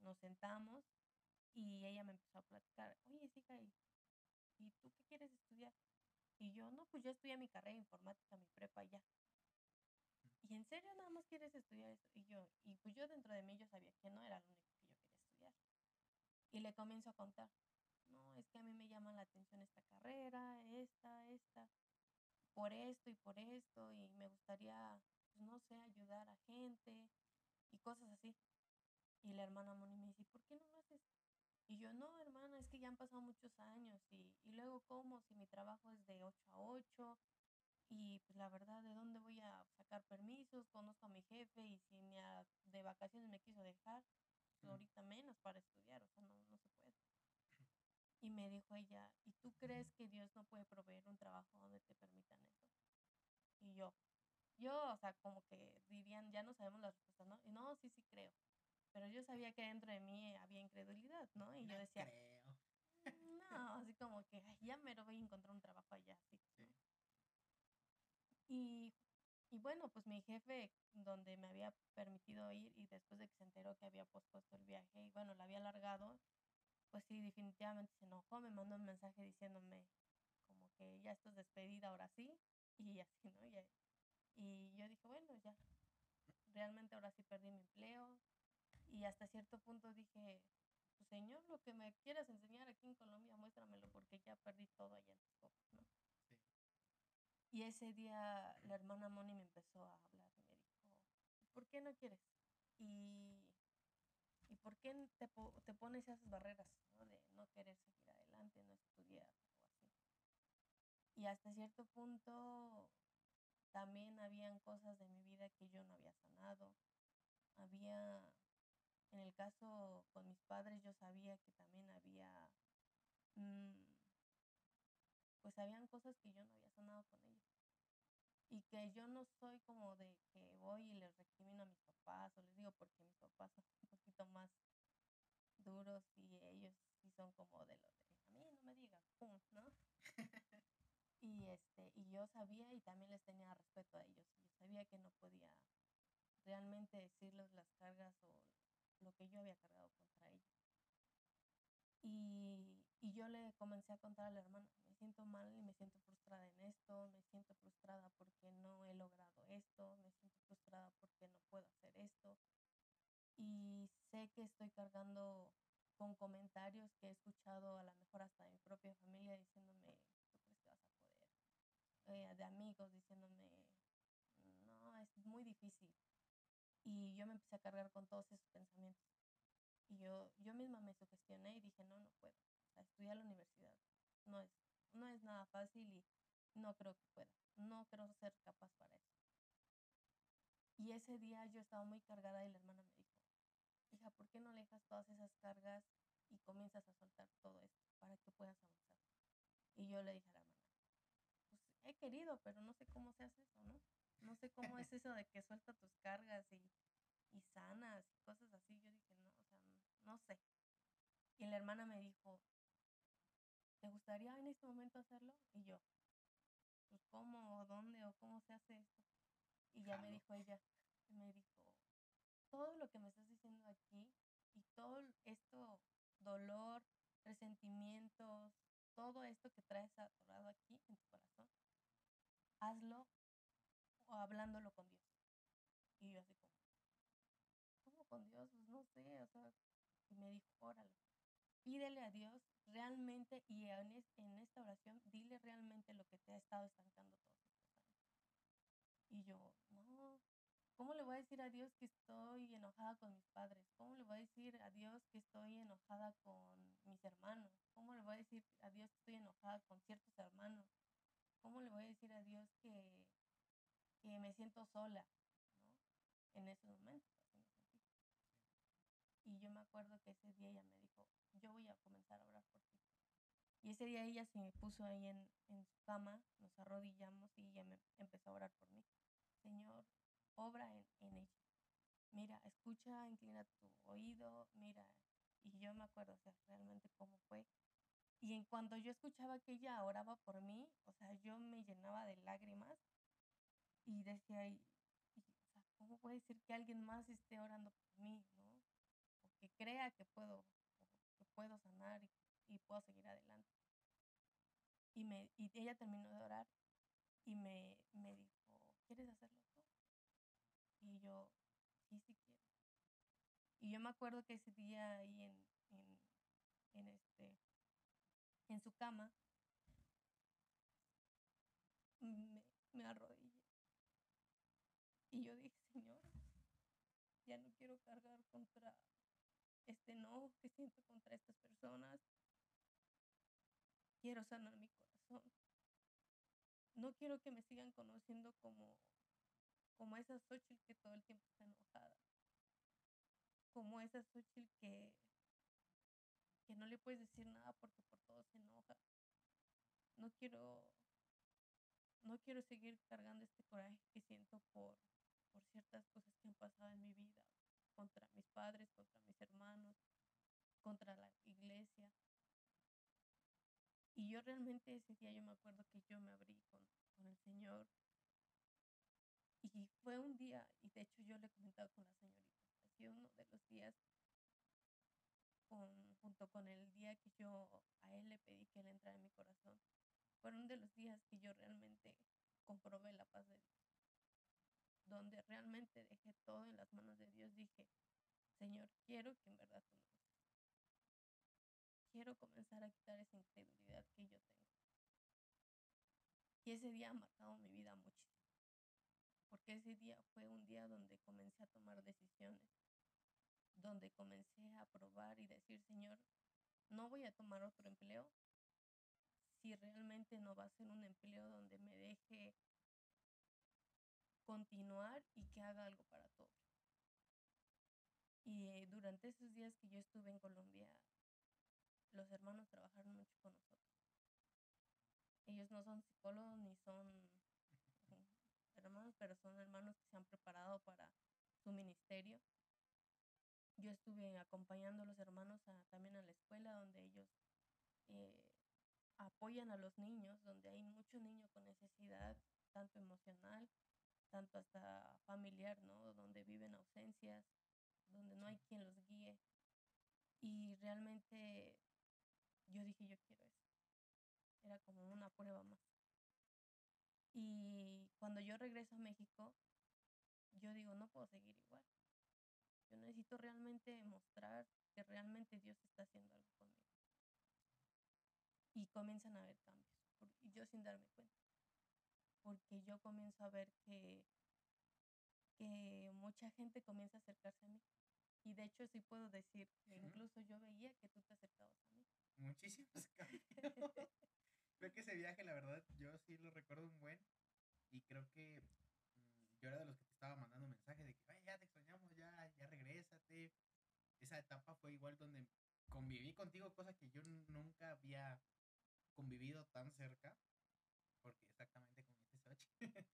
Nos sentamos y ella me empezó a platicar. Oye, hija, ¿y, ¿y tú qué quieres estudiar? Y yo, no, pues yo estudié mi carrera de informática, mi prepa y ya. ¿Y en serio nada más quieres estudiar eso? Y yo, y pues yo dentro de mí yo sabía que no era lo único que yo quería estudiar. Y le comienzo a contar, no, es que a mí me llama la atención esta carrera, esta, esta, por esto y por esto, y me gustaría, pues no sé, ayudar a gente y cosas así. Y la hermana Moni me dice, ¿por qué no lo haces? Y yo, no, hermana, es que ya han pasado muchos años y, y luego, ¿cómo? Si mi trabajo es de 8 a 8 y pues la verdad, ¿de dónde voy a sacar permisos? Conozco a mi jefe y si ni a- de vacaciones me quiso dejar, pues Ujú. ahorita menos para estudiar, o sea, no, no se puede. Y me dijo ella, ¿y tú crees que Dios no puede proveer un trabajo donde te permitan eso? Y yo, yo, o sea, como que dirían, ya no sabemos la respuesta, ¿no? Y no, sí, sí creo. Pero yo sabía que dentro de mí había incredulidad, ¿no? Y yo decía, creo. no, así como que "Ay, ya me lo voy a encontrar un trabajo allá, así. Sí. ¿no? Y, y bueno, pues mi jefe, donde me había permitido ir y después de que se enteró que había pospuesto el viaje y bueno, lo había alargado, pues sí, definitivamente se enojó, me mandó un mensaje diciéndome como que ya estás despedida ahora sí y así, ¿no? Y, y yo dije, bueno, ya, realmente ahora sí perdí mi empleo y hasta cierto punto dije, pues señor, lo que me quieras enseñar aquí en Colombia, muéstramelo porque ya perdí todo allá en Texcoco, ¿no? Sí. Y ese día la hermana Moni me empezó a hablar y me dijo, ¿por qué no quieres? Y, ¿y por qué te, te pones esas barreras ¿no? de no querer seguir adelante, no estudiar o así? Y hasta cierto punto también habían cosas de mi vida que yo no había sanado. Había, en el caso con mis padres, yo sabía que también había, mm, pues habían cosas que yo no había sanado con ellos. Y que yo no soy como de que voy y les recrimino a mis papás, o les digo porque mis papás son un poquito más duros y ellos sí son como de lo de, a mí no me digas, ¿no? y este, y yo sabía y también les tenía respeto a ellos. Yo sabía que no podía realmente decirles las cargas o lo que yo había cargado contra ellos. Y, y yo le comencé a contar a la hermana, me siento mal y me siento frustrada en esto, me siento frustrada porque no he logrado esto, me siento frustrada porque no puedo hacer esto. Y sé que estoy cargando con comentarios que he escuchado a lo mejor hasta de mi propia familia diciéndome, ¿tú crees que vas a poder? Eh, de amigos diciéndome, no, es muy difícil. Y yo me empecé a cargar con todos esos pensamientos. Y yo, yo misma me sugestioné y dije, no, no puedo. O sea, la universidad no es, no es nada fácil y no creo que pueda. No creo ser capaz para eso. Y ese día yo estaba muy cargada y la hermana me dijo, hija, ¿por qué no dejas todas esas cargas y comienzas a soltar todo esto para que puedas avanzar? Y yo le dije a la hermana, he querido, pero no sé cómo se hace eso, ¿no? No sé cómo es eso de que suelta tus cargas y, y sanas y cosas así. Yo dije, no, o sea, no, no sé. Y la hermana me dijo, ¿te gustaría en este momento hacerlo? Y yo, pues cómo, o dónde, o cómo se hace esto. Y ya me dijo ella, me dijo, todo lo que me estás diciendo aquí y todo esto, dolor, resentimientos, todo esto que traes atorado aquí en tu corazón, hazlo o hablándolo con Dios. Y yo así como, ¿cómo con Dios? Pues no sé, o sea, y me dijo, órale, pídele a Dios realmente y en, es- en esta oración dile realmente lo que te ha estado estancando años. Y yo, no, ¿cómo le voy a decir a Dios que estoy enojada con mis padres? ¿Cómo le voy a decir a Dios que estoy enojada con mis hermanos? ¿Cómo le voy a decir a Dios que estoy enojada con ciertos hermanos? ¿Cómo le voy a decir a Dios que, que me siento sola, ¿no? En me sentí. Y yo me acuerdo que ese día ella me dijo, yo voy a comenzar a orar por ti. Y ese día ella se me puso ahí en, en su cama, nos arrodillamos y ella me empezó a orar por mí. Señor, obra en, en ella. Mira, escucha, inclina tu oído, mira. Y yo me acuerdo, o sea, realmente cómo fue. Y en cuanto yo escuchaba que ella oraba por mí, o sea, yo me llenaba de lágrimas y decía, ¿cómo puede ser que alguien más esté orando por mí, no? O que crea que puedo, que puedo sanar y, y puedo seguir adelante. Y, me, y ella terminó de orar y me, me dijo, ¿quieres hacerlo tú? Y yo, sí, sí quiero. Y yo me acuerdo que ese día ahí en, en, en este, en su cama, me, me arrodillé. Y yo dije, Señor, ya no quiero cargar contra este enojo que siento contra estas personas. Quiero sanar mi corazón. No quiero que me sigan conociendo como, como esa Xochitl que todo el tiempo está enojada. Como esa Xochitl que, que no le puedes decir nada porque por todo se enoja. No quiero, no quiero seguir cargando este coraje que siento por, por ciertas cosas que han pasado en mi vida, contra mis padres, contra mis hermanos, contra la iglesia. Y yo realmente ese día yo me acuerdo que yo me abrí con, con el Señor. Y fue un día, y de hecho yo le he comentado con la señorita, ha sido uno de los días con, junto con el día que yo a él le pedí que él entrara en mi corazón, fueron de los días que yo realmente comprobé la paz de Dios. Donde realmente dejé todo en las manos de Dios, dije, Señor, quiero que en verdad tú me uses. Quiero comenzar a quitar esa incredulidad que yo tengo. Y ese día ha marcado mi vida muchísimo. Porque ese día fue un día donde comencé a tomar decisiones, donde comencé a probar y decir, Señor, no voy a tomar otro empleo si realmente no va a ser un empleo donde me deje continuar y que haga algo para todos. Y eh, durante esos días que yo estuve en Colombia, los hermanos trabajaron mucho con nosotros. Ellos no son psicólogos ni son hermanos, pero son hermanos que se han preparado para su ministerio. Yo estuve acompañando a los hermanos a, también a la escuela donde ellos eh, apoyan a los niños, donde hay muchos niños con necesidad, tanto emocional, tanto hasta familiar, ¿no? Donde viven ausencias, donde no hay quien los guíe. Y realmente yo dije, yo quiero eso. Era como una prueba más. Y cuando yo regreso a México, yo digo, no puedo seguir igual. Yo necesito realmente mostrar que realmente Dios está haciendo algo conmigo. Y comienzan a haber cambios, y yo sin darme cuenta. Porque yo comienzo a ver que, que mucha gente comienza a acercarse a mí. Y de hecho sí puedo decir que incluso yo veía que tú te acercabas a mí. Muchísimos cambios. creo que ese viaje, la verdad, yo sí lo recuerdo un buen. Y creo que yo era de los que te estaba mandando mensajes de que, ay, ya te extrañamos, ya, ya regrésate. Esa etapa fue igual donde conviví contigo, cosa que yo nunca había convivido tan cerca, porque exactamente como dice Sochi,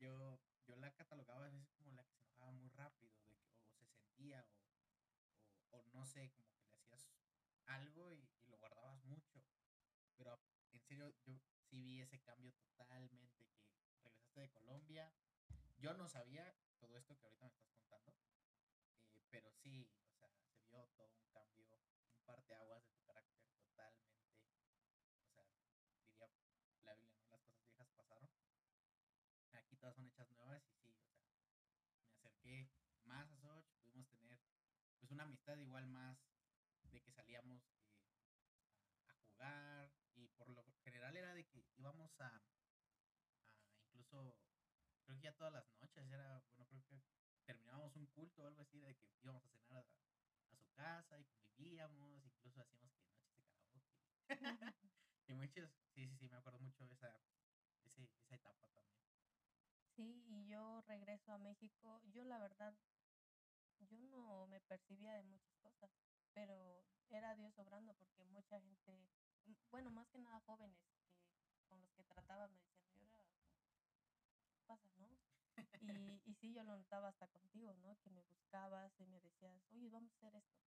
yo, yo la catalogaba a veces como la que se enojaba muy rápido, de que o se sentía, o, o, no sé, como que le hacías algo y, lo guardabas mucho. Pero en serio, yo sí vi ese cambio totalmente, que regresaste de Colombia. Yo no sabía todo esto que ahorita me estás contando, eh, pero sí, o sea, se vio todo un cambio, un par de tu carácter totalmente, o sea, diría la Biblia, ¿no? Las cosas viejas pasaron. Aquí todas son hechas nuevas y sí, o sea, me acerqué más a Soch, pudimos tener pues una amistad igual más de que salíamos eh, a, jugar y por lo general era de que íbamos a, todas las noches era, bueno, creo que terminábamos un culto o algo así, de que íbamos a cenar a, su casa y convivíamos, incluso hacíamos que noches de karaoke. y muchos, sí, sí, sí, me acuerdo mucho de esa, ese, esa etapa también. Sí, y yo regreso a México, yo la verdad, yo no me percibía de muchas cosas, pero era Dios obrando porque mucha gente, bueno, más que nada jóvenes que con los que trataba me decían, yo era pasa, no? Y, y sí, yo lo notaba hasta contigo, ¿no? Que me buscabas y me decías, oye, vamos a hacer esto.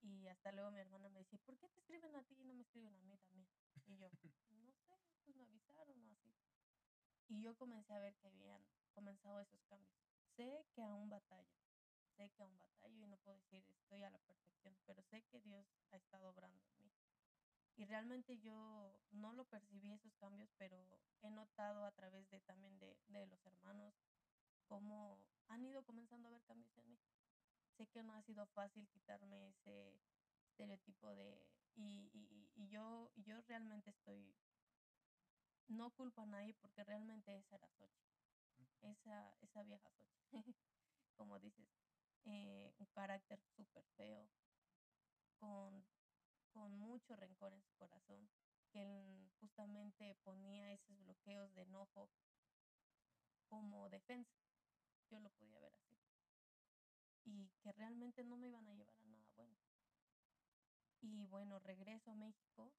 Y hasta luego mi hermana me decía, ¿por qué te escriben a ti y no me escriben a mí también? Y yo, no sé, pues me avisaron o así. Y yo comencé a ver que habían comenzado esos cambios. Sé que aún batallo, sé que aún batallo y no puedo decir estoy a la perfección, pero sé que Dios ha estado obrando en mí. Y realmente yo no lo percibí esos cambios, pero he notado a través de también de, de los hermanos cómo han ido comenzando a haber cambios en mí. Sé que no ha sido fácil quitarme ese estereotipo de... Y, y, y yo, yo realmente estoy... No culpo a nadie porque realmente esa era Sochi. Esa, esa vieja Sochi. Como dices, eh, un carácter súper feo, con con mucho rencor en su corazón, que él justamente ponía esos bloqueos de enojo como defensa. Yo lo podía ver así. Y que realmente no me iban a llevar a nada bueno. Y bueno, regreso a México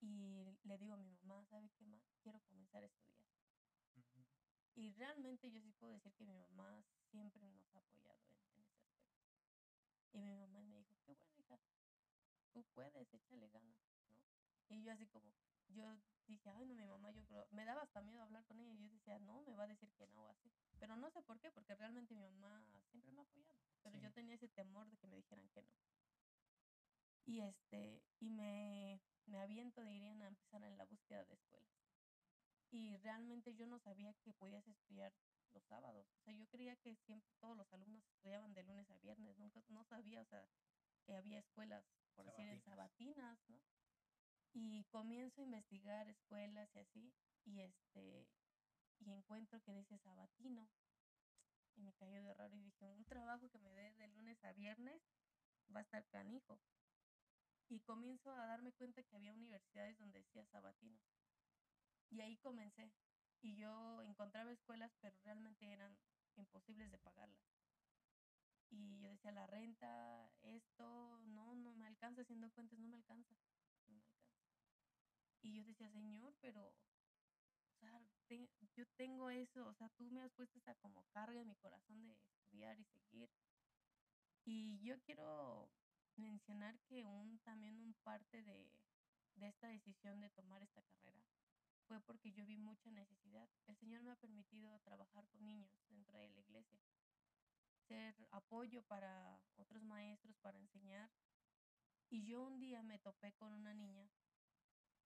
y le digo a mi mamá, ¿sabe qué más? Quiero comenzar a estudiar. Uh -huh. Y realmente yo sí puedo decir que mi mamá siempre nos ha apoyado en, en ese aspecto. Y mi mamá me dijo, qué bueno, hija, tú puedes, échale ganas, ¿no? Y yo así como, yo dije, ay, no, mi mamá, yo creo, me daba hasta miedo hablar con ella y yo decía, no, me va a decir que no o así. Pero no sé por qué, porque realmente mi mamá siempre me ha apoyado, pero sí. yo tenía ese temor de que me dijeran que no. Y este, y me, me aviento, dirían, a empezar en la búsqueda de escuelas. Y realmente yo no sabía que podías estudiar los sábados. O sea, yo creía que siempre todos los alumnos estudiaban de lunes a viernes. Nunca, no sabía, o sea, que había escuelas por decir, en sabatinas, ¿no? Y comienzo a investigar escuelas y así, y este, y encuentro que dice sabatino, y me cayó de raro y dije, un trabajo que me dé de lunes a viernes va a estar canijo. Y comienzo a darme cuenta que había universidades donde decía sabatinos. Y ahí comencé. Y yo encontraba escuelas, pero realmente eran imposibles de pagarlas. Y yo decía, la renta, esto, no, no me alcanza, haciendo cuentas, no me alcanza, no me alcanza. Y yo decía, Señor, pero, o sea, te, yo tengo eso, o sea, tú me has puesto esta como carga en mi corazón de estudiar y seguir. Y yo quiero mencionar que un, también un parte de, de esta decisión de tomar esta carrera fue porque yo vi mucha necesidad. El Señor me ha permitido trabajar con niños dentro de la iglesia ser apoyo para otros maestros, para enseñar. Y yo un día me topé con una niña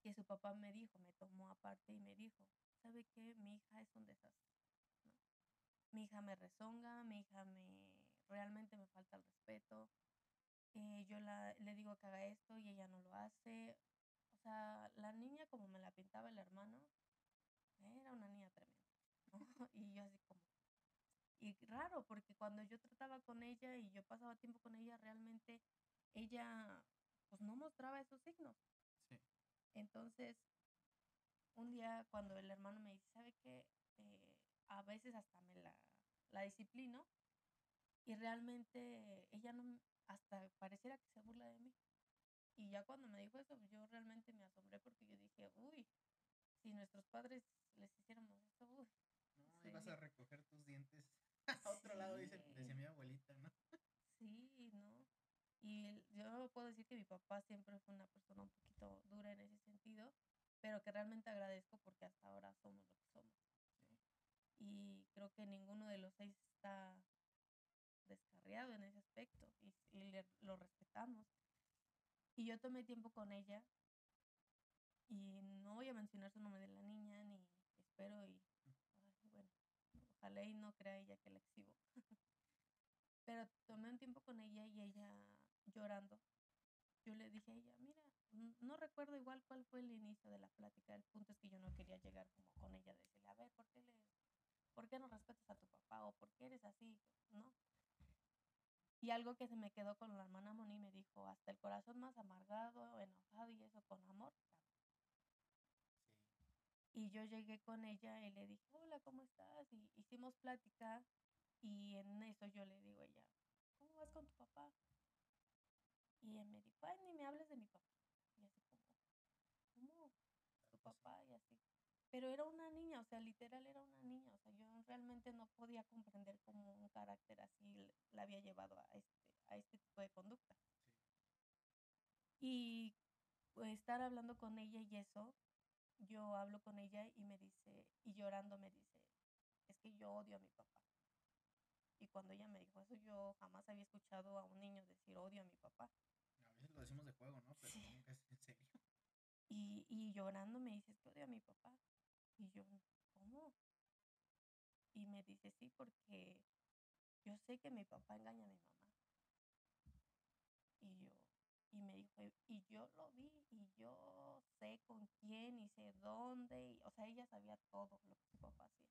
que su papá me dijo, me tomó aparte y me dijo, ¿sabe qué? Mi hija es un desastre. ¿no? Mi hija me rezonga, mi hija me realmente me falta el respeto. Eh, yo la, le digo que haga esto y ella no lo hace. O sea, la niña como me la pintaba el hermano, era una niña tremenda. Y yo así como, y raro, porque cuando yo trataba con ella y yo pasaba tiempo con ella, realmente ella pues no mostraba esos signos. Sí. Entonces, un día cuando el hermano me dice, ¿sabe qué? Eh, a veces hasta me la, la disciplino y realmente ella no, hasta pareciera que se burla de mí. Y ya cuando me dijo eso, yo realmente me asombré porque yo dije, uy, si nuestros padres les hiciéramos eso, uy. No, ibas a recoger tus dientes a otro lado, dice, decía mi abuelita, ¿no? Sí, ¿no? Y yo puedo decir que mi papá siempre fue una persona un poquito dura en ese sentido, pero que realmente agradezco porque hasta ahora somos lo que somos. Y creo que ninguno de los seis está descarriado en ese aspecto y, lo respetamos. Y yo tomé tiempo con ella y no voy a mencionar su nombre de la niña ni espero y ojalá y no crea ella que la exhibo. Pero tomé un tiempo con ella y ella llorando. Yo le dije a ella, mira, no recuerdo igual cuál fue el inicio de la plática. El punto es que yo no quería llegar como con ella, decirle, a ver, ¿por qué, le, ¿por qué no respetas a tu papá? ¿O por qué eres así? ¿No? Y algo que se me quedó con la hermana Moni me dijo, hasta el corazón más amargado, enojado y eso con amor. Y yo llegué con ella y le dije, hola, ¿cómo estás? Y hicimos plática y en eso yo le digo a ella, ¿cómo vas con tu papá? Y él me dijo, ay, ni me hables de mi papá. Y así como, ¿cómo? Tu papá y así. Pero era una niña, o sea, literal era una niña, o sea, yo realmente no podía comprender cómo un carácter así la había llevado a este, a este tipo de conducta. Y pues estar hablando con ella y eso, yo hablo con ella y me dice, y llorando me dice, es que yo odio a mi papá. Y cuando ella me dijo eso, yo jamás había escuchado a un niño decir odio a mi papá. A veces lo decimos de juego, ¿no? Pero nunca es en serio. Y, y llorando me dice, es que odio a mi papá. Y yo, ¿cómo? Y me dice, sí, porque yo sé que mi papá engaña a mi mamá. Y me dijo, y yo lo vi, y yo sé con quién, y sé dónde, o sea, ella sabía todo lo que su papá hacía.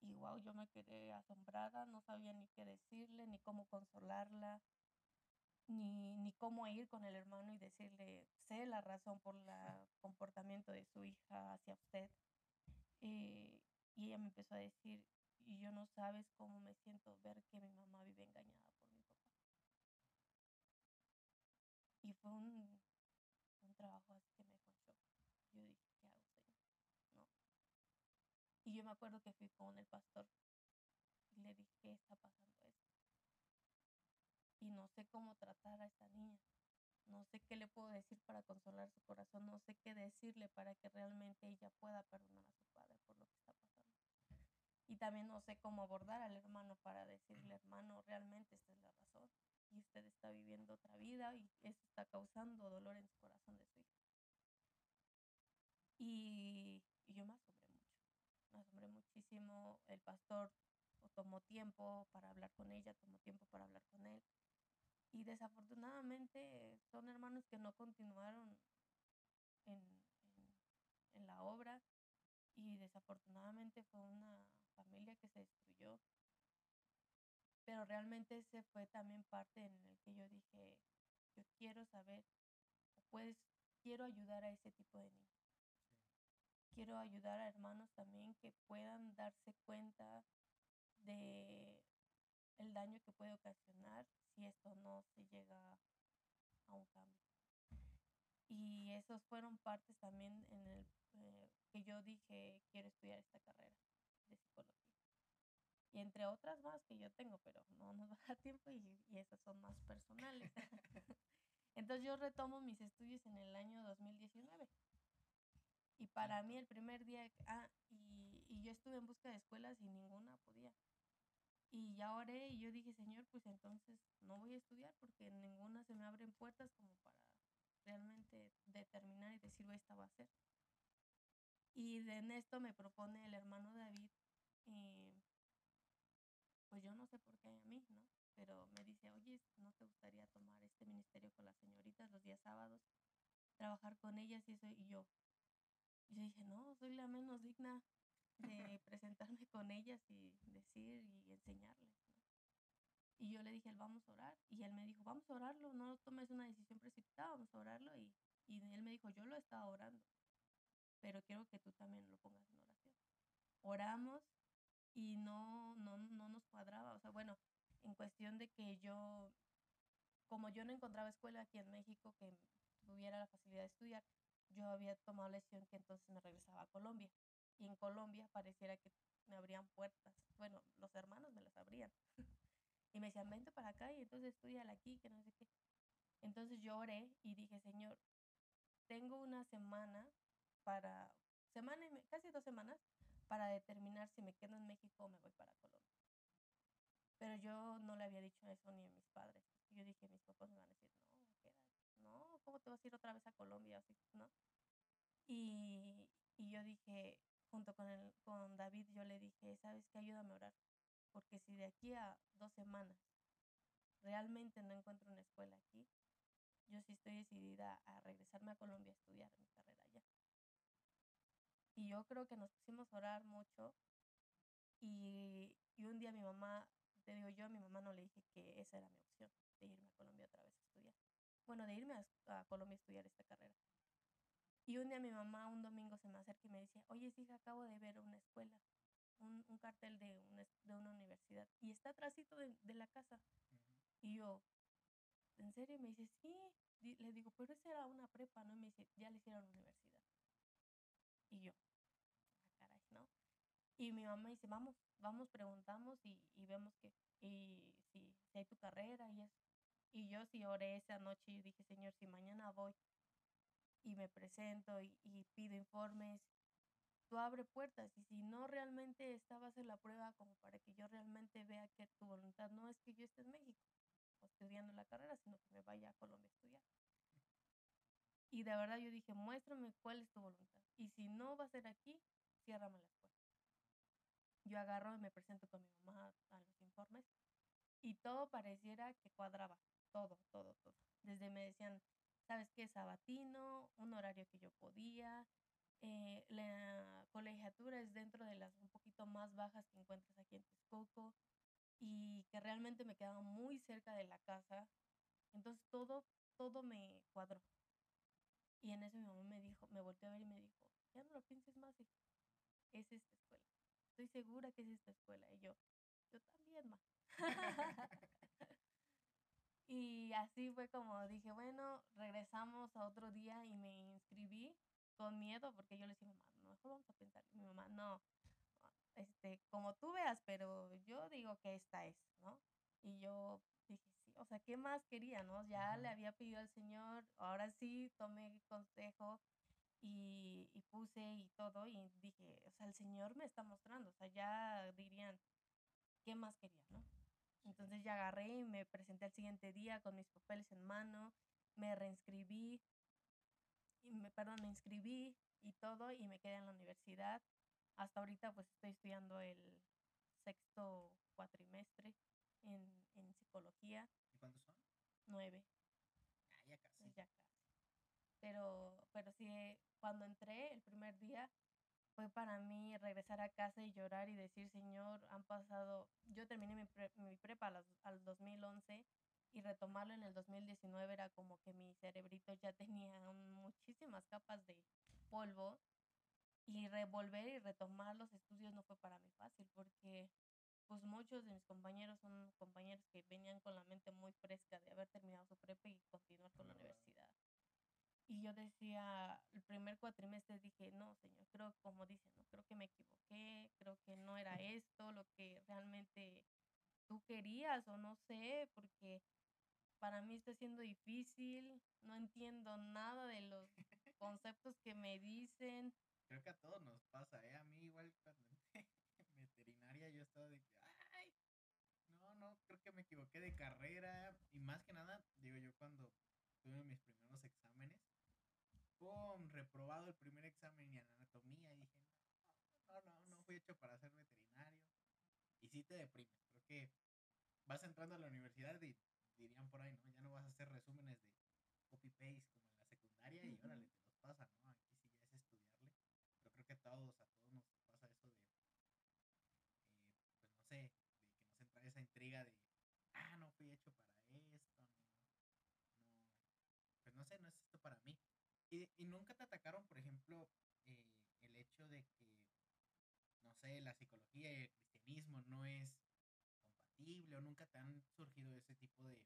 Y wow, yo me quedé asombrada, no sabía ni qué decirle, ni cómo consolarla, ni, ni cómo ir con el hermano y decirle, sé la razón por el comportamiento de su hija hacia usted. Eh, y ella me empezó a decir, y yo no sabes cómo me siento ver que mi mamá vive engañada Y fue un, un trabajo así que me dejó Yo dije, ¿qué hago, Señor? No. Y yo me acuerdo que fui con el pastor y le dije, ¿qué está pasando esto? y no sé cómo tratar a esta niña. No sé qué le puedo decir para consolar su corazón, no sé qué decirle para que realmente ella pueda perdonar a su padre por lo que está pasando. Y también no sé cómo abordar al hermano para decirle, hermano, realmente esta es la razón. Y usted está viviendo otra vida y eso está causando dolor en su corazón de su hija. Y, y yo me asombré mucho, me asombré muchísimo. El pastor tomó tiempo para hablar con ella, tomó tiempo para hablar con él y desafortunadamente son hermanos que no continuaron en, en, la obra y desafortunadamente fue una familia que se destruyó. Pero realmente ese fue también parte en el que yo dije, yo quiero saber, pues quiero ayudar a ese tipo de niños. Quiero ayudar a hermanos también que puedan darse cuenta de el daño que puede ocasionar si esto no se llega a un cambio. Y esos fueron partes también en el eh, que yo dije quiero estudiar esta carrera de psicología. Y entre otras más que yo tengo, pero no nos va a dar tiempo y, y esas son más personales. Entonces yo retomo mis estudios en el año 2019. Y para mí el primer día, ah, y, y yo estuve en busca de escuelas y ninguna podía. Y ya oré y yo dije, Señor, pues entonces no voy a estudiar porque ninguna se me abren puertas como para realmente determinar y decir, esta va a ser. Y en esto me propone el hermano David, eh, pues yo no sé por qué a mí, ¿no? Pero me dice, oye, ¿no te gustaría tomar este ministerio con las señoritas los días sábados? Trabajar con ellas y eso, y yo, yo dije, no, soy la menos digna de presentarme con ellas y decir y enseñarles. Y yo le dije, vamos a orar. Y él me dijo, vamos a orarlo, no tomes una decisión precipitada, vamos a orarlo. Y, y él me dijo, yo lo estaba orando, pero quiero que tú también lo pongas en oración. oramos y no, no, no nos cuadraba. O sea, bueno, en cuestión de que yo, como yo no encontraba escuela aquí en México que tuviera la facilidad de estudiar, yo había tomado la decisión que entonces me regresaba a Colombia. Y en Colombia pareciera que me abrían puertas. Bueno, los hermanos me las abrían. y me decían, vente para acá y entonces estudiala aquí, que no sé qué. Entonces yo oré y dije, Señor, tengo una semana para, semana y casi dos semanas para determinar si me quedo en México o me voy para Colombia. Pero yo no le había dicho eso ni a mis padres. Yo dije, mis papás me van a decir, no, quédate. No, ¿cómo te vas a ir otra vez a Colombia? ¿no? Y, y yo dije, junto con, el, con David, yo le dije, ¿sabes qué? Ayúdame a orar. Porque si de aquí a dos semanas realmente no encuentro una escuela aquí, yo sí estoy decidida a regresarme a Colombia a estudiar mi carrera allá. Y yo creo que nos pusimos a orar mucho y, y un día mi mamá, te digo yo, a mi mamá no le dije que esa era mi opción, de irme a Colombia otra vez a estudiar. Bueno, de irme a, Colombia a estudiar esta carrera. Y un día mi mamá un domingo se me acerca y me dice, oye, hija, acabo de ver una escuela, un, un cartel de una, de una universidad, y está atrásito de, de la casa. Y yo, ¿en serio? Me dice, sí. Le digo, pero esa era una prepa, ¿no? Y me dice, ya le hicieron universidad. Y yo, ah, caray, ¿no? Y mi mamá dice, vamos, vamos, preguntamos y, y vemos que, y si, si, hay tu carrera y eso. Y yo sí oré esa noche y dije, Señor, si mañana voy y me presento y, y pido informes, tú abre puertas. Y si no realmente esta va a ser la prueba como para que yo realmente vea que tu voluntad no es que yo esté en México, estudiando la carrera, sino que me vaya a Colombia a estudiar. Y de verdad yo dije, muéstrame cuál es tu voluntad. Y si no va a ser aquí, ciérrame la escuela. Yo agarro y me presento con mi mamá a los informes y todo pareciera que cuadraba. Todo, todo, todo. Desde me decían, ¿sabes qué? Sabatino, un horario que yo podía. Eh, la colegiatura es dentro de las un poquito más bajas que encuentras aquí en Texcoco y que realmente me quedaba muy cerca de la casa. Entonces todo, todo me cuadró. Y en eso mi mamá me dijo, me volteó a ver y me dijo, ya no lo pienses más, es esta escuela. Estoy segura que es esta escuela. Y yo, yo también, ma. y así fue como dije, bueno, regresamos a otro día y me inscribí con miedo porque yo le decía, mamá, mejor vamos a pensar. Y mi mamá, no, este, como tú veas, pero yo digo que esta es, ¿no? Y yo dije, o sea, ¿qué más quería, no? Ya le había pedido al Señor, ahora sí tomé consejo y, y, puse y todo, y dije, o sea, el Señor me está mostrando, o sea, ya dirían, ¿qué más quería, no? Entonces ya agarré y me presenté el siguiente día con mis papeles en mano, me reinscribí, y me, perdón, me inscribí y todo, y me quedé en la universidad hasta ahorita pues estoy estudiando el sexto cuatrimestre en, en psicología. ¿Y cuántos son? Nueve. Ah, ya casi. Ya casi. Pero, pero sí, cuando entré el primer día fue para mí regresar a casa y llorar y decir, Señor, han pasado, yo terminé mi, mi prepa al, al 2011 y retomarlo en el 2019 era como que mi cerebrito ya tenía muchísimas capas de polvo y revolver y retomar los estudios no fue para mí fácil porque pues muchos de mis compañeros son compañeros que venían con la mente muy fresca de haber terminado su prepa y continuar con la universidad. Y yo decía, el primer cuatrimestre dije, no, señor, creo, como dicen, no, creo que me equivoqué, creo que no era esto lo que realmente tú querías o no sé, porque para mí está siendo difícil, no entiendo nada de los conceptos que me dicen, creo que a todos nos pasa, ¿eh? A mí igual cuando veterinaria yo estaba de que, ay, no, no, creo que me equivoqué de carrera. Y más que nada, digo yo cuando tuve mis primeros exámenes, ¡pum! Reprobado el primer examen y en anatomía. Y dije, no, no, no, fui hecho para ser veterinario. Y sí te deprime. Creo que vas entrando a la universidad y dirían por ahí, ¿no? Ya no vas a hacer resúmenes de copy-paste como en la secundaria y órale, te los pasa, ¿no? creo que todos, a todos nos pasa eso de, eh, pues no sé, de que nos entra esa intriga de, ah, no fui hecho para esto, no, no, pues no sé, no es esto para mí. Y, y nunca te atacaron, por ejemplo, eh, el hecho de que no sé, la psicología y el cristianismo no es compatible o nunca te han surgido ese tipo de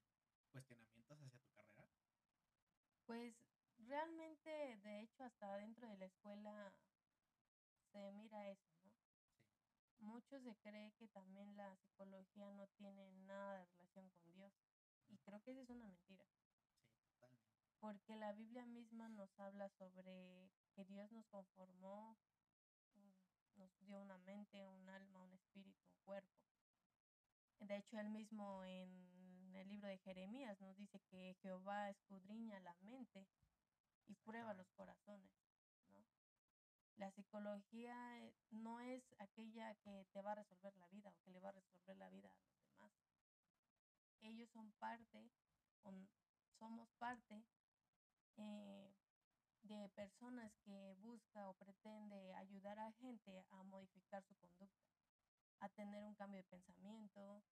cuestionamientos hacia tu carrera? Pues realmente, de hecho, hasta dentro de la escuela se mira eso, ¿no? Sí, Mucho se cree que también la psicología no tiene nada de relación con Dios. Y creo que esa es una mentira. Porque la Biblia misma nos habla sobre que Dios nos conformó, mm, nos dio una mente, un alma, un espíritu, un cuerpo. De hecho, él mismo en el libro de Jeremías nos dice que Jehová escudriña la mente y prueba los corazones, ¿no? La psicología eh, no es aquella que te va a resolver la vida o que le va a resolver la vida a los demás. Ellos son parte, somos parte eh, de personas que busca o pretende ayudar a gente a modificar su conducta, a tener un cambio de pensamiento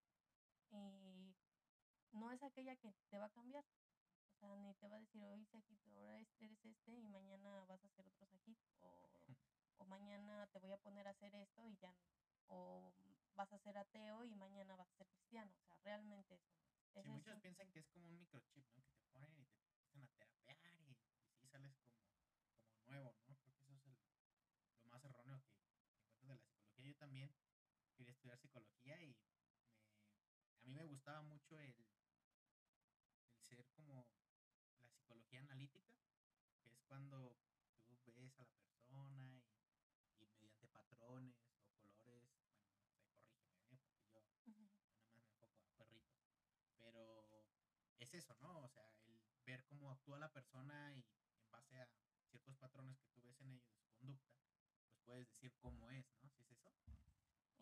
y no es aquella que te va a cambiar. O sea, ni te va a decir, hoy Sajito, ahora eres este y mañana vas a hacer otro Sajito. O, o mañana te voy a poner a hacer esto y ya no. O vas a ser ateo y mañana vas a ser cristiano. O sea, realmente eso no. Sí, muchos eso. piensan que es como un microchip, ¿no? Que te ponen y te empiezan a terapear y, y sí sales como, como nuevo, ¿no? Creo que eso es el, lo más erróneo que, que encuentro de la psicología. Yo también quería estudiar psicología y me, a mí me gustaba mucho el, el ser como la psicología analítica, que es cuando tú ves a la persona y, y mediante patrones o colores, bueno, no sé, corrígeme, ¿eh? porque yo nada más me enfoco a perritos, pero es eso, ¿no? O sea, el ver cómo actúa la persona y en base a ciertos patrones que tú ves en ellos de su conducta, pues puedes decir cómo es, ¿no? ¿Sí es eso?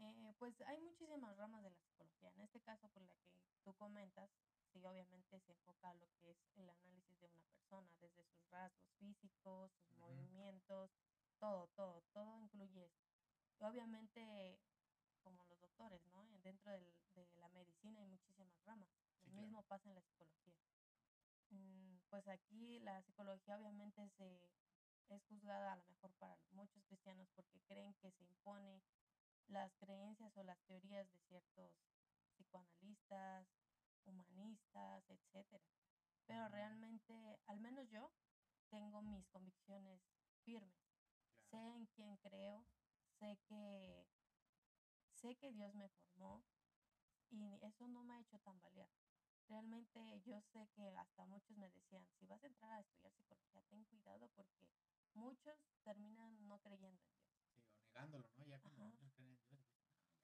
Eh, pues hay muchísimas ramas de la psicología. En este caso, por la que tú comentas, sí, obviamente se enfoca a lo que es el análisis de una persona, desde sus rasgos físicos, sus movimientos, todo, todo, todo incluye eso. Y obviamente, como los doctores, ¿no? Dentro del- de la medicina hay muchísimas ramas. Lo Sí, claro. mismo pasa en la psicología. Mm, Pues aquí la psicología obviamente se es juzgada a lo mejor para muchos cristianos porque creen que se impone las creencias o las teorías de ciertos psicoanalistas, humanistas, etcétera. Pero realmente, al menos yo, tengo mis convicciones firmes. Sé en quién creo, sé que sé que Dios me formó y eso no me ha hecho tambalear. Realmente yo sé que hasta muchos me decían, si vas a entrar a estudiar psicología, ten cuidado porque muchos terminan no creyendo en Dios. Sí, o negándolo, ¿no? Ya cuando Ajá. muchos creen en Dios, dices, no, ya,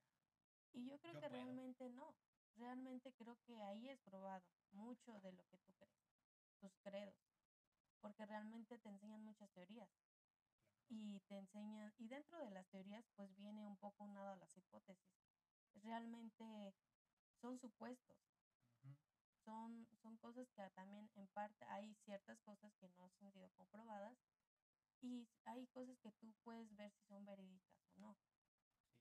Y yo creo yo que puedo. realmente no. Realmente creo que ahí es probado mucho de lo que tú crees, tus credos, porque realmente te enseñan muchas teorías Claro. y te enseñan, y dentro de las teorías pues viene un poco unado a las hipótesis. Realmente son supuestos, son, son cosas que también en parte hay ciertas cosas que no han sido comprobadas y hay cosas que tú puedes ver si son verídicas o no.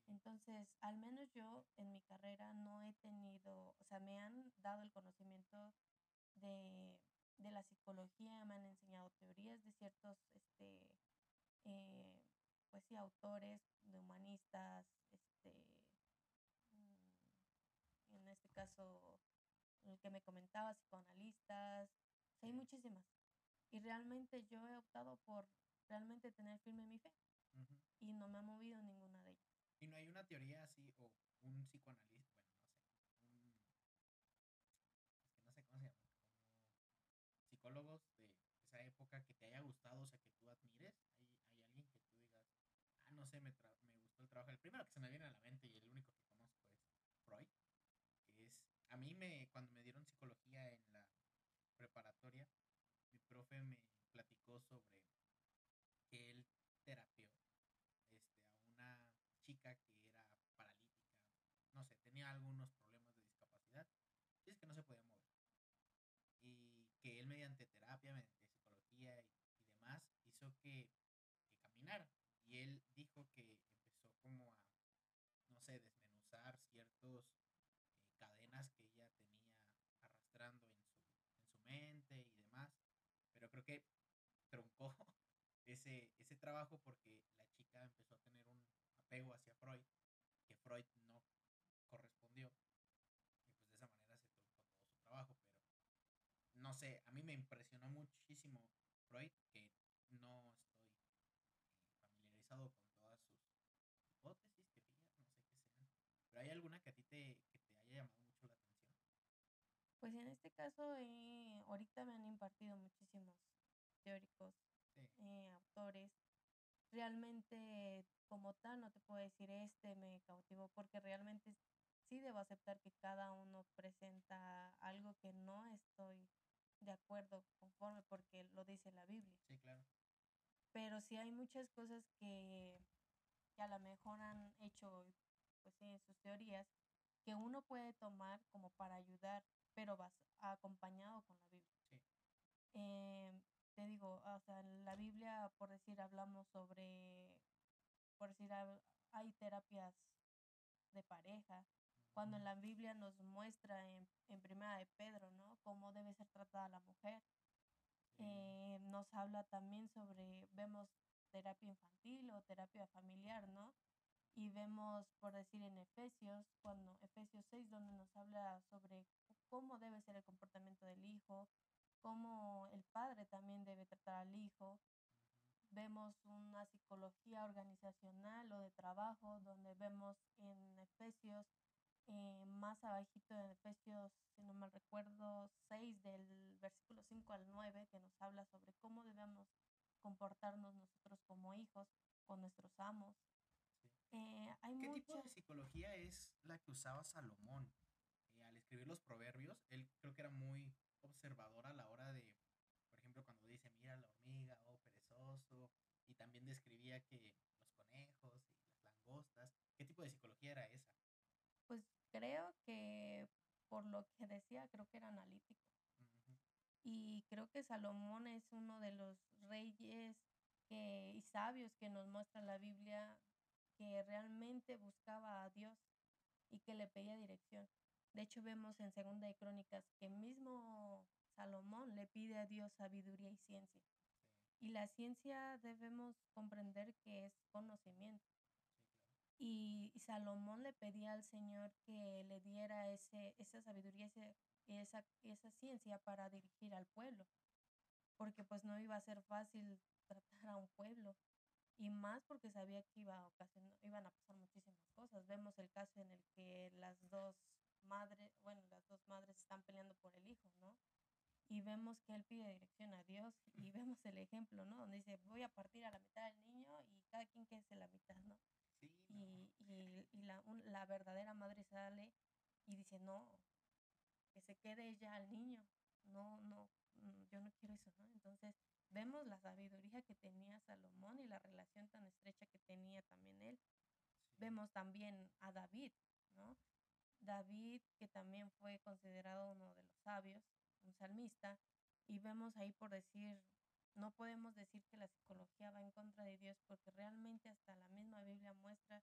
Sí, Entonces, al menos yo en mi carrera no he tenido, o sea, me han dado el conocimiento de, de la psicología, me han enseñado teorías de ciertos, este, eh, pues sí, autores, de humanistas, este, mm, en este caso, el que me comentaba, psicoanalistas, o sea, hay muchísimas. Y realmente yo he optado por realmente tener firme mi fe y no me ha movido ninguna de ellas. Y no hay una teoría así, o un psicoanalista, bueno, no sé, un, es que no sé cómo se llama, como psicólogos de esa época que te haya gustado, o sea, que tú admires. ¿Hay, hay alguien que tú digas, ah, no sé, me, tra- me gustó el trabajo. El primero que se me viene a la mente y el único que conozco es Freud, que es, a mí me, cuando me dieron psicología en la preparatoria, mi profe me platicó sobre que él terapió este, a una chica que era paralítica, no sé, tenía algunos problemas de discapacidad, y es que no se podía mover. Y que él mediante terapia, mediante psicología y, y demás, hizo que, que caminara. Y él dijo que empezó como a, no sé, desmenuzar ciertos eh, cadenas que ella tenía arrastrando en su, en su mente y demás. Pero creo que truncó ese, ese trabajo porque la chica empezó a tener un apego hacia Freud, que Freud no correspondió, y pues de esa manera se truncó todo su trabajo, pero no sé, a mí me impresionó muchísimo Freud, que no estoy eh, familiarizado con todas sus hipótesis, teorías, no sé qué sean, pero ¿hay alguna que a ti te, que te haya llamado mucho la atención? Pues en este caso, eh, ahorita me han impartido muchísimos teóricos, Sí, eh, autores. Realmente, como tal, no te puedo decir este me cautivó, porque realmente sí debo aceptar que cada uno presenta algo que no estoy de acuerdo, conforme, porque lo dice la Biblia. sí, claro. Pero sí hay muchas cosas que, que a lo mejor han hecho, pues sí, en sus teorías, que uno puede tomar como para ayudar, pero vas acompañado con la Biblia. Sí, Eh, te digo, o sea, en la Biblia, por decir, hablamos sobre, por decir, hay terapias de pareja, cuando en la Biblia nos muestra en, en Primera de Pedro, ¿no? Cómo debe ser tratada la mujer. Eh, nos habla también sobre, vemos terapia infantil o terapia familiar, ¿no? Y vemos, por decir, en Efesios, cuando Efesios 6, donde nos habla sobre cómo debe ser el comportamiento del hijo, cómo el padre también debe tratar al hijo. Vemos una psicología organizacional o de trabajo, donde vemos en Efesios, eh, más abajito en Efesios, si no mal recuerdo, 6 del versículo 5 al 9, que nos habla sobre cómo debemos comportarnos nosotros como hijos con nuestros amos. sí. Eh, hay ¿Qué tipo mucha, de psicología es la que usaba Salomón? Eh, al escribir los proverbios, él creo que era muy observador a la hora de, por ejemplo, cuando dice, mira la hormiga, oh perezoso, y también describía que los conejos y las langostas, ¿qué tipo de psicología era esa? pues creo que por lo que decía, creo que era analítico. Y creo que Salomón es uno de los reyes que, y sabios que nos muestra la Biblia que realmente buscaba a Dios y que le pedía dirección. De hecho, vemos en Segunda de Crónicas que mismo Salomón le pide a Dios sabiduría y ciencia. Sí, Y la ciencia debemos comprender que es conocimiento. sí, claro. Y, y Salomón le pedía al Señor que le diera ese, esa sabiduría, ese- esa, esa ciencia para dirigir al pueblo, porque pues no iba a ser fácil tratar a un pueblo, y más porque sabía que iba a ocasionar, iban a pasar muchísimas cosas. Vemos el caso en el que las dos madres, bueno, las dos madres están peleando por el hijo, ¿no? Y vemos que él pide dirección a Dios y vemos el ejemplo, ¿no? Donde dice, voy a partir a la mitad del niño y cada quien quede la mitad, ¿no? Sí, no. y, y- y la, un- la verdadera madre sale y dice, no, que se quede ella al niño, no, no, mm, yo no quiero eso, ¿no? Entonces vemos la sabiduría que tenía Salomón y la relación tan estrecha que tenía también él. Sí, Vemos también a David, ¿no? David, que también fue considerado uno de los sabios, un salmista, y vemos ahí por decir, no podemos decir que la psicología va en contra de Dios, porque realmente hasta la misma Biblia muestra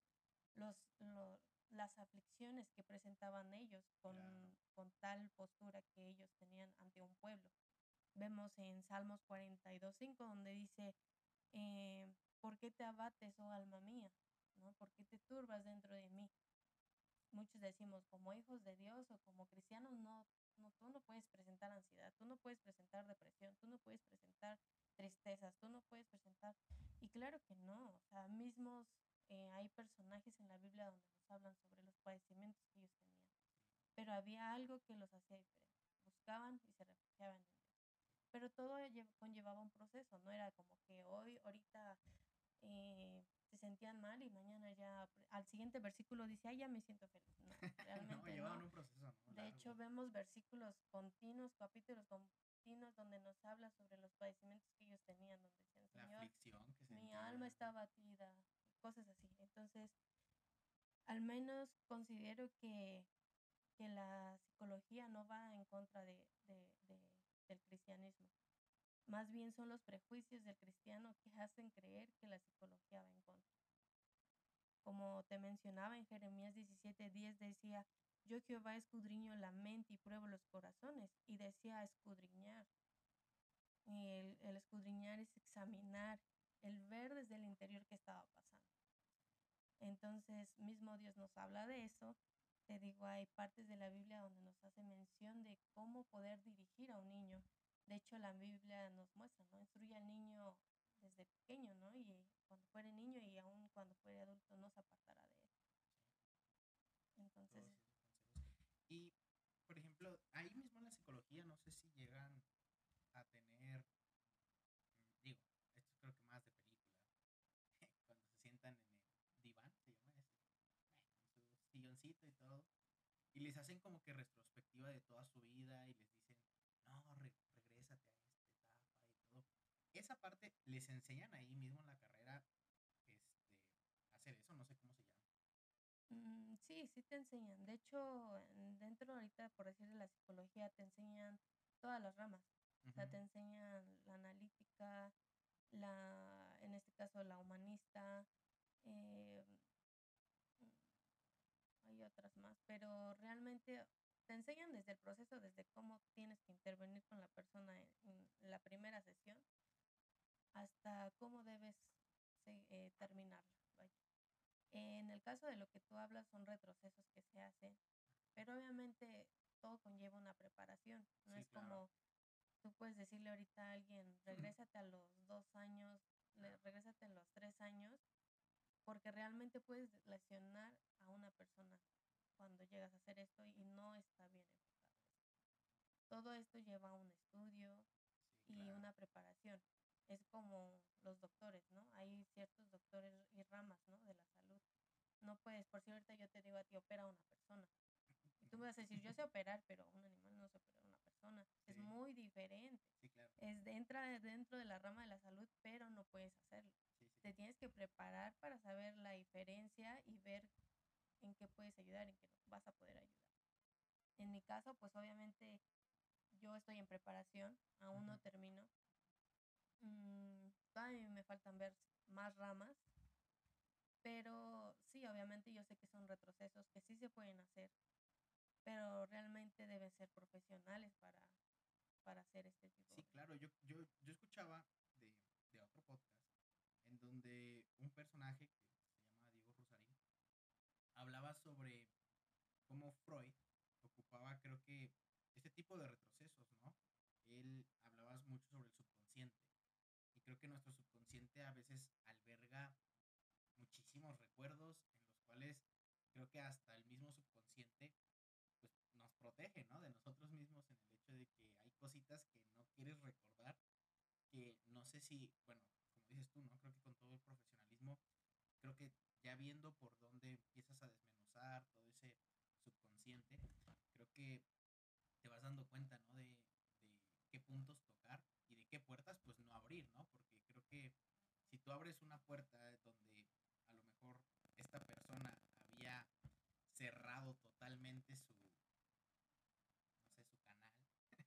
los, lo- las aflicciones que presentaban ellos con, Claro. con tal postura que ellos tenían ante un pueblo. Vemos en Salmos 42.5 donde dice, eh, ¿por qué te abates, oh alma mía? ¿No? ¿Por qué te turbas dentro de mí? Muchos decimos, como hijos de Dios o como cristianos, no, no, tú no puedes presentar ansiedad, tú no puedes presentar depresión, tú no puedes presentar tristezas, tú no puedes presentar... Y claro que no, o sea, mismos eh, hay personajes en la Biblia donde nos hablan sobre los padecimientos que ellos tenían, pero había algo que los hacía diferentes, buscaban y se refugiaban en Dios. Pero todo lle- conllevaba un proceso, no era como que hoy, ahorita eh, se sentían mal y mañana ya, al siguiente versículo dice, ay, ya me siento feliz. No, realmente llevaban no. un proceso, ¿no? De hecho, vemos versículos continuos, capítulos continuos, donde nos habla sobre los padecimientos que ellos tenían, donde decían, Señor, mi alma está abatida, cosas así. Entonces, al menos considero que, que la psicología no va en contra de, de- de- del cristianismo. Más bien son los prejuicios del cristiano que hacen creer que la psicología va en contra. Como te mencionaba en Jeremías 17:10 decía, yo Jehová escudriño la mente y pruebo los corazones. Y decía escudriñar. Y el, el escudriñar es examinar, el ver desde el interior qué estaba pasando. Entonces, mismo Dios nos habla de eso. Te digo, hay partes de la Biblia donde nos hace mención de cómo poder dirigir a un niño. De hecho, la Biblia nos muestra, ¿no? Instruye al niño desde pequeño, ¿no? Y cuando fuere niño y aún cuando fuere adulto no se apartará de él. Entonces... Y, por ejemplo, ahí mismo en la psicología, no sé si llegan a tener, mm, digo, esto creo que más de película, cuando se sientan en el diván, se llama ese, en su silloncito y todo, y les hacen como que retrospectiva de toda su vida y les dicen, no, re regrésate a esta etapa y todo. Esa parte les enseñan ahí mismo en la carrera, este, hacer eso, no sé cómo se llama. Mm, sí, sí te enseñan. De hecho, dentro ahorita, por decir de la psicología, te enseñan todas las ramas. O sea, te enseñan la analítica, la, en este caso, la humanista, eh, hay otras más, pero realmente te enseñan desde el proceso, desde cómo tienes que intervenir con la persona en, la primera sesión, hasta cómo debes eh, terminarlo. En el caso de lo que tú hablas son retrocesos que se hacen, pero obviamente todo conlleva una preparación. No es como tú puedes decirle ahorita a alguien, regrésate a los dos años, regrésate a los tres años, porque realmente puedes lesionar a una persona cuando llegas a hacer esto y no está bien enfocado Todo esto lleva un estudio y una preparación. Es como los doctores, ¿no? Hay ciertos doctores y ramas, ¿no? De la salud. No puedes, por cierto, yo te digo a ti, opera a una persona. Y tú me vas a decir, yo sé operar, pero un animal no se opera a una persona. Es muy diferente. Sí, claro. Es, entra dentro de la rama de la salud, pero no puedes hacerlo. Te tienes que preparar para saber la diferencia y ver en qué puedes ayudar, en qué vas a poder ayudar. En mi caso, pues obviamente yo estoy en preparación, aún no termino. Mm, todavía me faltan ver más ramas, pero sí, obviamente yo sé que son retrocesos que sí se pueden hacer, pero realmente deben ser profesionales para, para hacer este tipo. Sí, claro, yo, yo, yo escuchaba de, de otro podcast en donde un personaje que se llama Diego Rosarín hablaba sobre cómo Freud ocupaba, creo que, este tipo de retrocesos, ¿no? Él hablaba mucho sobre el subconsciente. Y creo que nuestro subconsciente a veces alberga muchísimos recuerdos en los cuales creo que hasta el mismo subconsciente pues nos protege, ¿no? De nosotros mismos en el hecho de que hay cositas que no quieres recordar, que no sé si, bueno, como dices tú, ¿no? Creo que con todo el profesionalismo, creo que ya viendo por dónde empiezas a desmenuzar todo ese subconsciente, creo que te vas dando cuenta, ¿no? De, de qué puntos tocar y de qué puertas, pues no abrir, ¿no? Porque creo que si tú abres una puerta donde a lo mejor esta persona había cerrado totalmente su, no sé, su canal,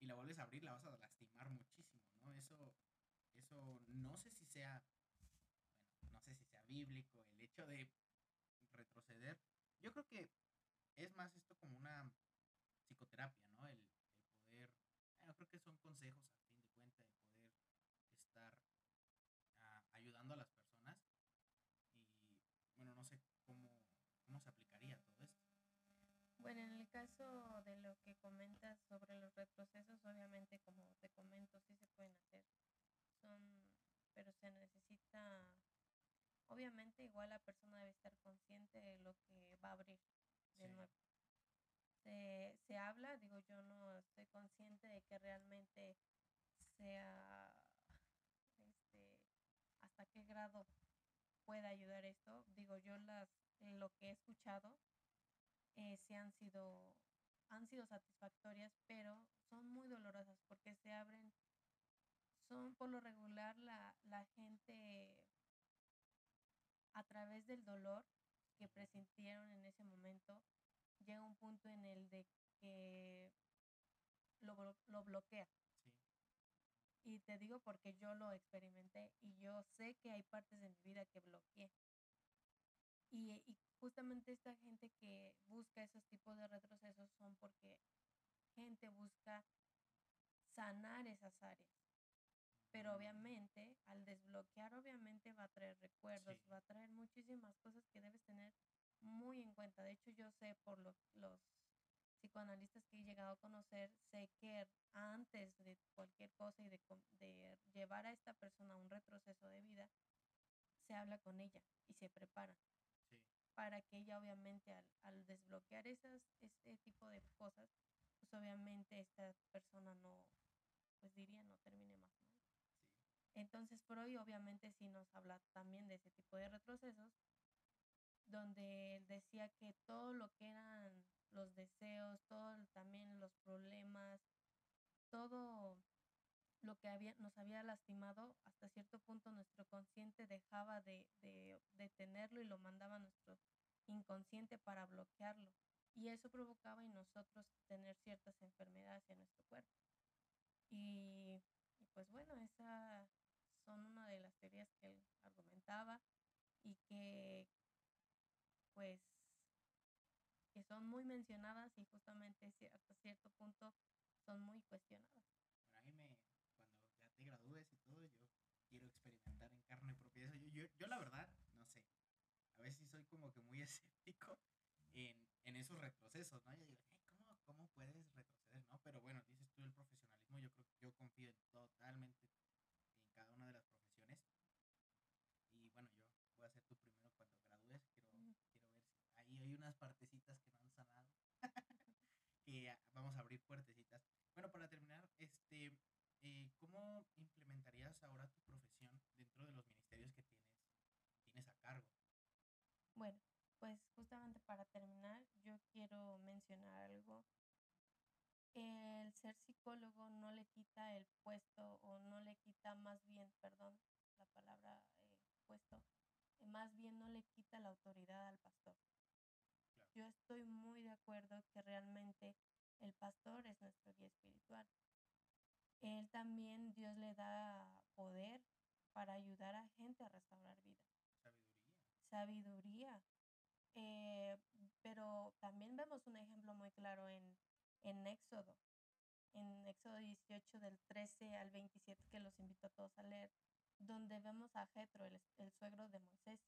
y la vuelves a abrir, la vas a lastimar muchísimo, ¿no? Eso, eso no sé si sea no sé si sea bíblico, el hecho de retroceder. Yo creo que es más esto como una psicoterapia, ¿no? El, poder, yo creo que son consejos a fin de cuentas, de poder estar ah, ayudando a las personas y bueno, no sé cómo, cómo se aplicaría todo esto. Bueno, en el caso de lo que comentas sobre los retrocesos, obviamente como te comento, sí se pueden hacer. Son, pero se necesita obviamente igual la persona debe estar consciente de lo que va a abrir de nuevo. Se, se, habla, digo, yo no estoy consciente de que realmente sea, este, hasta qué grado pueda ayudar esto. Digo, yo las, lo que he escuchado eh, se han sido, han sido satisfactorias, pero son muy dolorosas porque se abren, son por lo regular la, la gente a través del dolor que presintieron en ese momento, llega un punto en el de que lo, lo bloquea. Y te digo porque yo lo experimenté y yo sé que hay partes de mi vida que bloqueé. Y, y justamente esta gente que busca esos tipos de retrocesos son porque gente busca sanar esas áreas. Pero Mm. obviamente, al desbloquear, obviamente va a traer recuerdos, Sí. va a traer muchísimas cosas que debes tener muy en cuenta. De hecho, yo sé por lo- los psicoanalistas que he llegado a conocer, sé que antes de cualquier cosa y de, de llevar a esta persona a un retroceso de vida, se habla con ella y se prepara. Para que ella obviamente al, al desbloquear esas, este tipo de cosas, pues obviamente esta persona no, pues diría, no termine más mal. Sí. Entonces Freud obviamente sí nos habla también de ese tipo de retrocesos, donde él decía que todo lo que eran los deseos, todo también los problemas, todo lo que había, nos había lastimado, hasta cierto punto nuestro consciente dejaba de, de, tenerlo y lo mandaba a nuestro inconsciente para bloquearlo. Y eso provocaba en nosotros tener ciertas enfermedades en nuestro cuerpo. Y, pues bueno, esas son una de las teorías que él argumentaba y que pues que son muy mencionadas y justamente hasta cierto punto son muy cuestionadas. Bueno, a mí me, cuando ya gradúes y todo, yo quiero experimentar en carne propia eso. Yo, yo, yo la verdad, no sé, a veces soy como que muy escéptico en, en esos retrocesos, ¿no? Yo digo, "Ay, ¿cómo, ¿cómo puedes retroceder, no? Pero bueno, dices tú el profesionalismo, yo creo que yo confío en totalmente en cada una de las profesiones. Y bueno, yo voy a ser tu primero cuando gradúes, quiero, Mm. quiero ver si ahí hay unas partecitas que no han sanado. que vamos a abrir puertecitas. Bueno, para terminar, este, eh, ¿cómo implementarías ahora tu profesión dentro de los ministerios que tienes, tienes a cargo? Bueno, pues justamente para terminar, yo quiero mencionar algo. El ser psicólogo no le quita el puesto o no le quita más bien, perdón, la palabra eh, puesto, eh, más bien no le quita la autoridad al pastor. Claro. Yo estoy muy de acuerdo que realmente el pastor es nuestro guía espiritual. Él también, Dios le da poder para ayudar a gente a restaurar vida Sabiduría. sabiduría. Eh, pero también vemos un ejemplo muy claro en, en Éxodo, en Éxodo 18 del 13 al 27 que los invito a todos a leer, donde vemos a Jetro, el, el suegro de Moisés,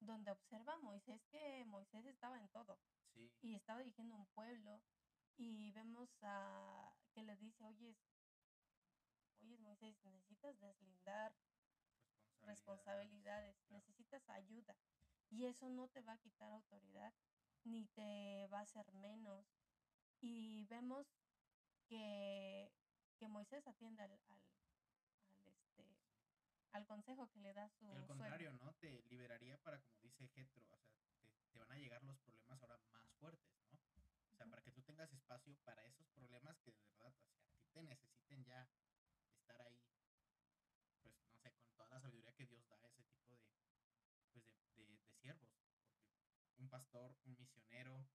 donde observa a Moisés que Moisés estaba en todo Sí, y estaba dirigiendo un pueblo y vemos a que le dice, oye, necesitas deslindar responsabilidades, claro. necesitas ayuda. Y eso no te va a quitar autoridad, ni te va a hacer menos. Y vemos que, que Moisés atiende al, al, al, este, al consejo que le da su al contrario, ¿no? Te liberaría para, como dice Getro, o sea, te, te van a llegar los problemas ahora más fuertes, ¿no? O sea, para que tú tengas espacio para esos problemas que de verdad, o sea, a ti te necesiten ya estar ahí, pues, no sé, con toda la sabiduría que Dios da a ese tipo de, pues, de, de, de siervos. Porque un pastor, un misionero,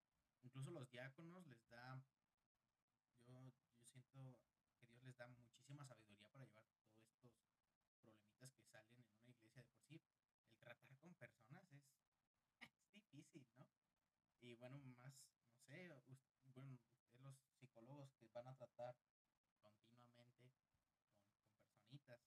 incluso los diáconos les da, yo, yo siento que Dios les da muchísima sabiduría para llevar todos estos problemitas que salen en una iglesia de por sí. El tratar con personas es, es difícil, ¿no? Y bueno, más, no sé, us- bueno, ustedes los psicólogos que van a tratar continuamente con, con personitas.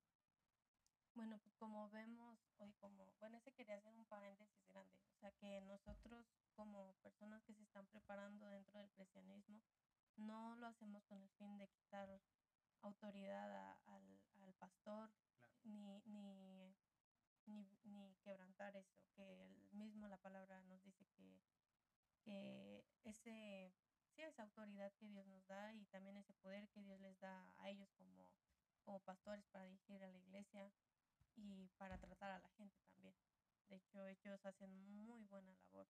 Bueno, pues como vemos hoy, como, bueno, ese quería hacer un paréntesis grande, o sea que nosotros como personas que se están preparando dentro del cristianismo, no lo hacemos con el fin de quitar autoridad a- al, al pastor, Claro. ni, ni, ni, ni quebrantar eso, que el mismo la palabra nos dice que, que ese, sí, esa autoridad que Dios nos da y también ese poder que Dios les da a ellos como, como pastores para dirigir a la iglesia y para tratar a la gente también. De hecho, ellos hacen muy buena labor.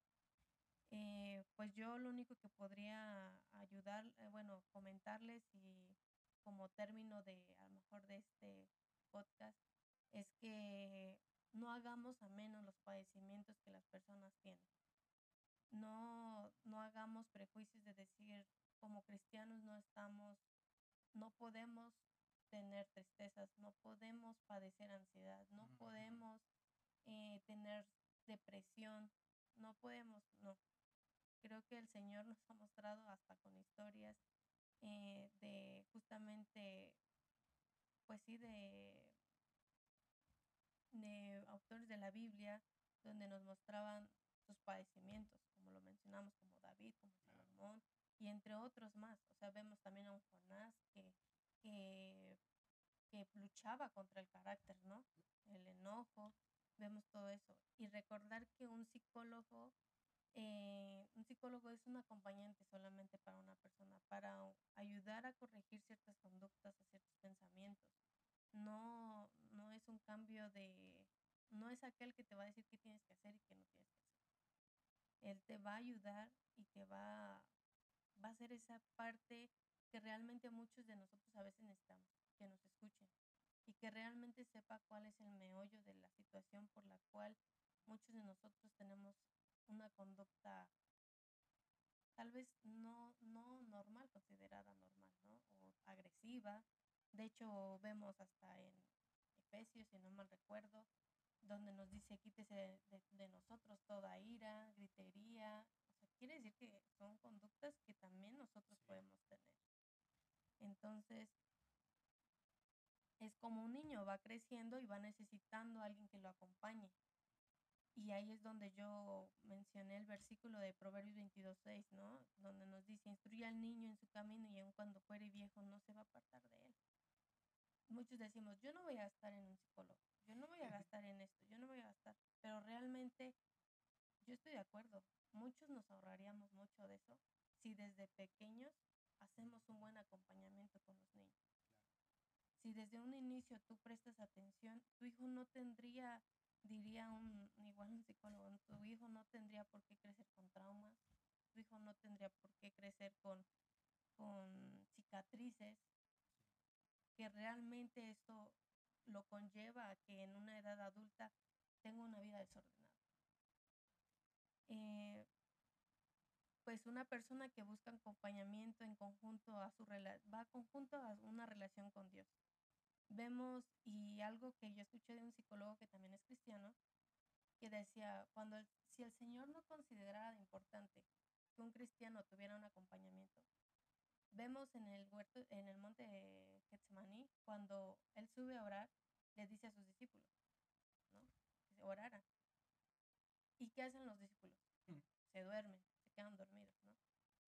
Eh, pues yo lo único que podría ayudar, eh, bueno, comentarles y como término de a lo mejor de este podcast es que no hagamos a menos los padecimientos que las personas tienen. No, no hagamos prejuicios de decir como cristianos no estamos, no podemos tener tristezas, no podemos padecer ansiedad, no podemos eh, tener depresión, no podemos, no. Creo que el Señor nos ha mostrado hasta con historias eh, de justamente, pues sí, de, autores de la Biblia donde nos mostraban sus padecimientos, como lo mencionamos, como David, como Salomón, y entre otros más. O sea, vemos también a un Jonás que, que, luchaba contra el carácter, ¿no? El enojo, vemos todo eso. Y recordar que un psicólogo, eh, un psicólogo es un acompañante solamente para una persona, para ayudar a corregir ciertas conductas, a ciertos pensamientos. No, no es un cambio de, no es aquel que te va a decir qué tienes que hacer y qué no tienes que hacer. Él te va a ayudar y te va, va a ser esa parte que realmente muchos de nosotros a veces necesitamos, que nos escuchen y que realmente sepa cuál es el meollo de la situación por la cual muchos de nosotros tenemos una conducta tal vez no, no normal, considerada normal, ¿no? O agresiva. De hecho, vemos hasta en Efesios, si no mal recuerdo, donde nos dice quítese de, nosotros toda ira, gritería. O sea, quiere decir que son conductas que también nosotros podemos tener. Entonces, es como un niño, va creciendo y va necesitando a alguien que lo acompañe. Y ahí es donde yo mencioné el versículo de Proverbios 22.6, ¿no? Donde nos dice, instruye al niño en su camino y aun cuando fuere viejo no se va a apartar de él. Muchos decimos, yo no voy a estar en un psicólogo, yo no voy a gastar en esto, yo no voy a gastar. Pero realmente yo estoy de acuerdo, muchos nos ahorraríamos mucho de eso si desde pequeños hacemos un buen acompañamiento con los niños. Si desde un inicio tú prestas atención, tu hijo no tendría, diría un, igual un psicólogo, tu hijo no tendría por qué crecer con traumas, tu hijo no tendría por qué crecer con, con cicatrices, que realmente esto lo conlleva a que en una edad adulta tenga una vida desordenada. Eh, pues una persona que busca acompañamiento en conjunto a su va conjunto a una relación con Dios vemos, y algo que yo escuché de un psicólogo que también es cristiano, que decía, cuando si el Señor no considerara importante que un cristiano tuviera un acompañamiento, vemos en el huerto, en el monte de Getsemaní, cuando él sube a orar, le dice a sus discípulos, ¿no? Que oraran. ¿Y qué hacen los discípulos? Mm. Se duermen, quedan dormidos, ¿no?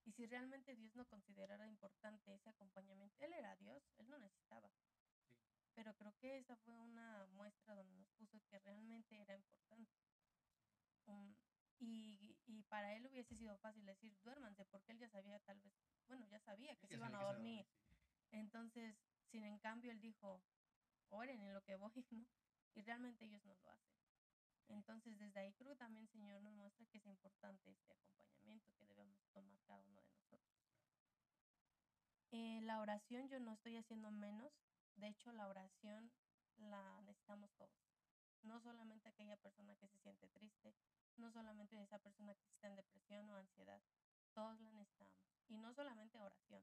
Y si realmente Dios no considerara importante ese acompañamiento, Él era Dios, Él no necesitaba pero creo que esa fue una muestra donde nos puso que realmente era importante. Um, y, y, para él hubiese sido fácil decir, duérmanse, porque él ya sabía tal vez, bueno, ya sabía que se iban a dormir. Entonces, sin en cambio, él dijo, oren en lo que voy, ¿no? Y realmente ellos no lo hacen. Entonces, desde ahí creo que también Señor nos muestra que es importante este acompañamiento que debemos tomar cada uno de nosotros. Eh, la oración yo no estoy haciendo menos, de hecho, la oración la necesitamos todos. No solamente aquella persona que se siente triste, no solamente esa persona que está en depresión o ansiedad. Todos la necesitamos. Y no solamente oración,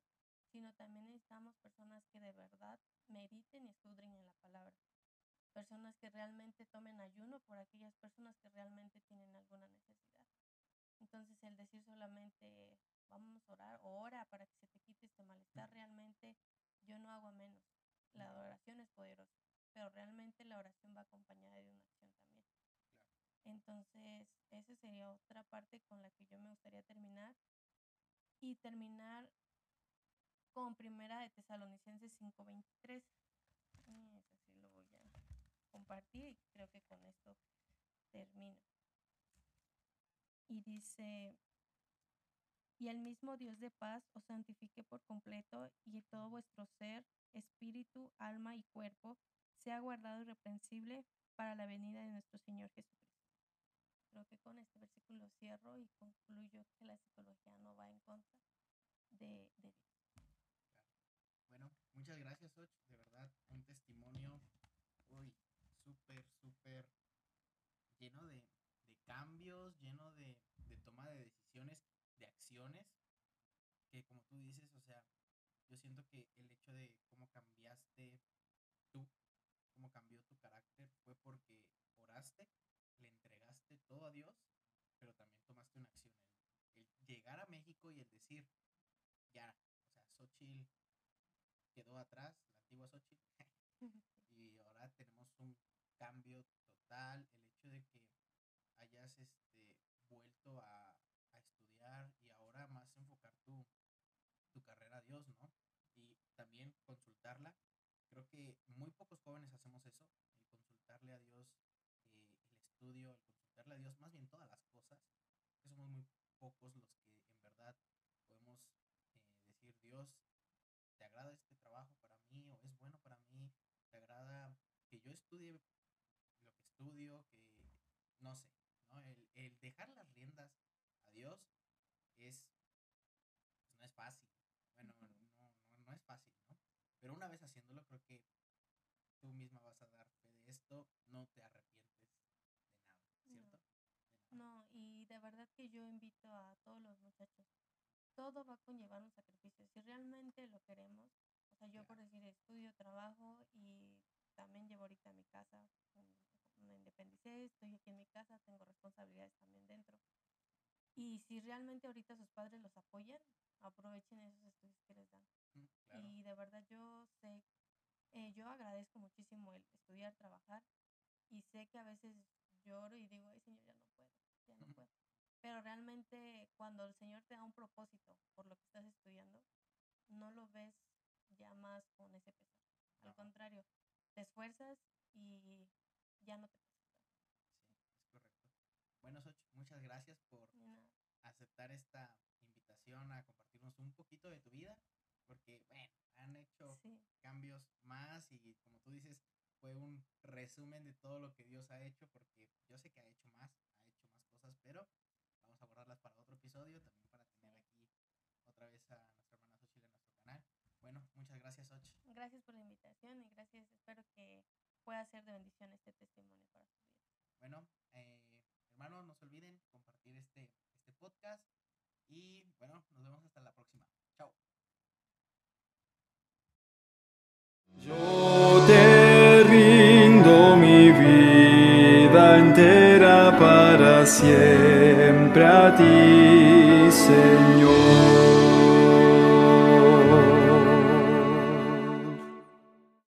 sino también necesitamos personas que de verdad mediten y escudriñen la palabra. Personas que realmente tomen ayuno por aquellas personas que realmente tienen alguna necesidad. Entonces el decir solamente vamos a orar o ora para que se te quite este malestar, realmente yo no hago a menos. La oración es poderosa, pero realmente la oración va acompañada de una acción también. Entonces, esa sería otra parte con la que yo me gustaría terminar. Y terminar con primera de Tesalonicenses 5.23. Ese sí lo voy a compartir y creo que con esto termino. Y dice, y el mismo Dios de paz os santifique por completo y todo vuestro ser, espíritu, alma y cuerpo sea guardado irreprensible para la venida de nuestro Señor Jesucristo. Creo que con este versículo cierro y concluyo que la psicología no va en contra de, Dios. Bueno, muchas gracias, Och. De verdad, un testimonio, uy, súper, súper lleno de, cambios, lleno de, de toma de decisiones, de acciones, que como tú dices, o sea, yo siento que el hecho de cómo cambiaste tú, cómo cambió tu carácter, fue porque oraste, le entregaste todo a Dios, pero también tomaste una acción. El, llegar a México y el decir, ya, o sea, Xochitl quedó atrás, la antigua Xochitl, y ahora tenemos un cambio total, el hayas este, vuelto a, a estudiar y ahora más enfocar tu, tu carrera a Dios, ¿no? Y también consultarla. Creo que muy pocos jóvenes hacemos eso, el consultarle a Dios eh, el estudio, el consultarle a Dios más bien todas las cosas, que somos muy pocos los que en verdad podemos eh, decir, Dios, ¿te agrada este trabajo para mí o es bueno para mí? ¿Te agrada que yo estudie lo que estudio? Que no sé, ¿no? El, el dejar las riendas a Dios es, pues, no es fácil. Bueno, no, no, no es fácil, ¿no? Pero una vez haciéndolo, creo que tú misma vas a dar fe de esto, no te arrepientes de nada, ¿cierto? De nada. No, y de verdad que yo invito a todos los muchachos. Todo va a conllevar un sacrificio. Si realmente lo queremos, o sea, yo por decir estudio, trabajo y también llevo ahorita mi casa, mm, me independicé, estoy aquí en mi casa, tengo responsabilidades también dentro. Y si realmente ahorita sus padres los apoyan, aprovechen esos estudios que les dan. Mm, Claro, Y de verdad yo sé, eh, yo agradezco muchísimo el estudiar, trabajar y sé que a veces lloro y digo, ay Señor, ya no puedo, ya no puedo. Pero realmente cuando el Señor te da un propósito por lo que estás estudiando, no lo ves ya más con ese pesar. Al no, contrario, te esfuerzas y ya no te pesa. sí, es correcto. Bueno, Soch, muchas gracias por aceptar esta invitación a compartirnos un poquito de tu vida, porque, bueno, han hecho Sí, cambios más y como tú dices, fue un resumen de todo lo que Dios ha hecho, porque yo sé que ha hecho más, ha hecho más cosas, pero vamos a guardarlas para otro episodio, también para tener aquí otra vez a nuestra hermana Xochitl en nuestro canal. Bueno, muchas gracias, Och. gracias por la invitación y gracias, espero que pueda ser de bendición este testimonio para su vida. Bueno, eh, hermanos, no se olviden compartir este, este podcast y bueno, nos vemos hasta la próxima. Chao. Yo te rindo mi vida entera para siempre a ti, Señor.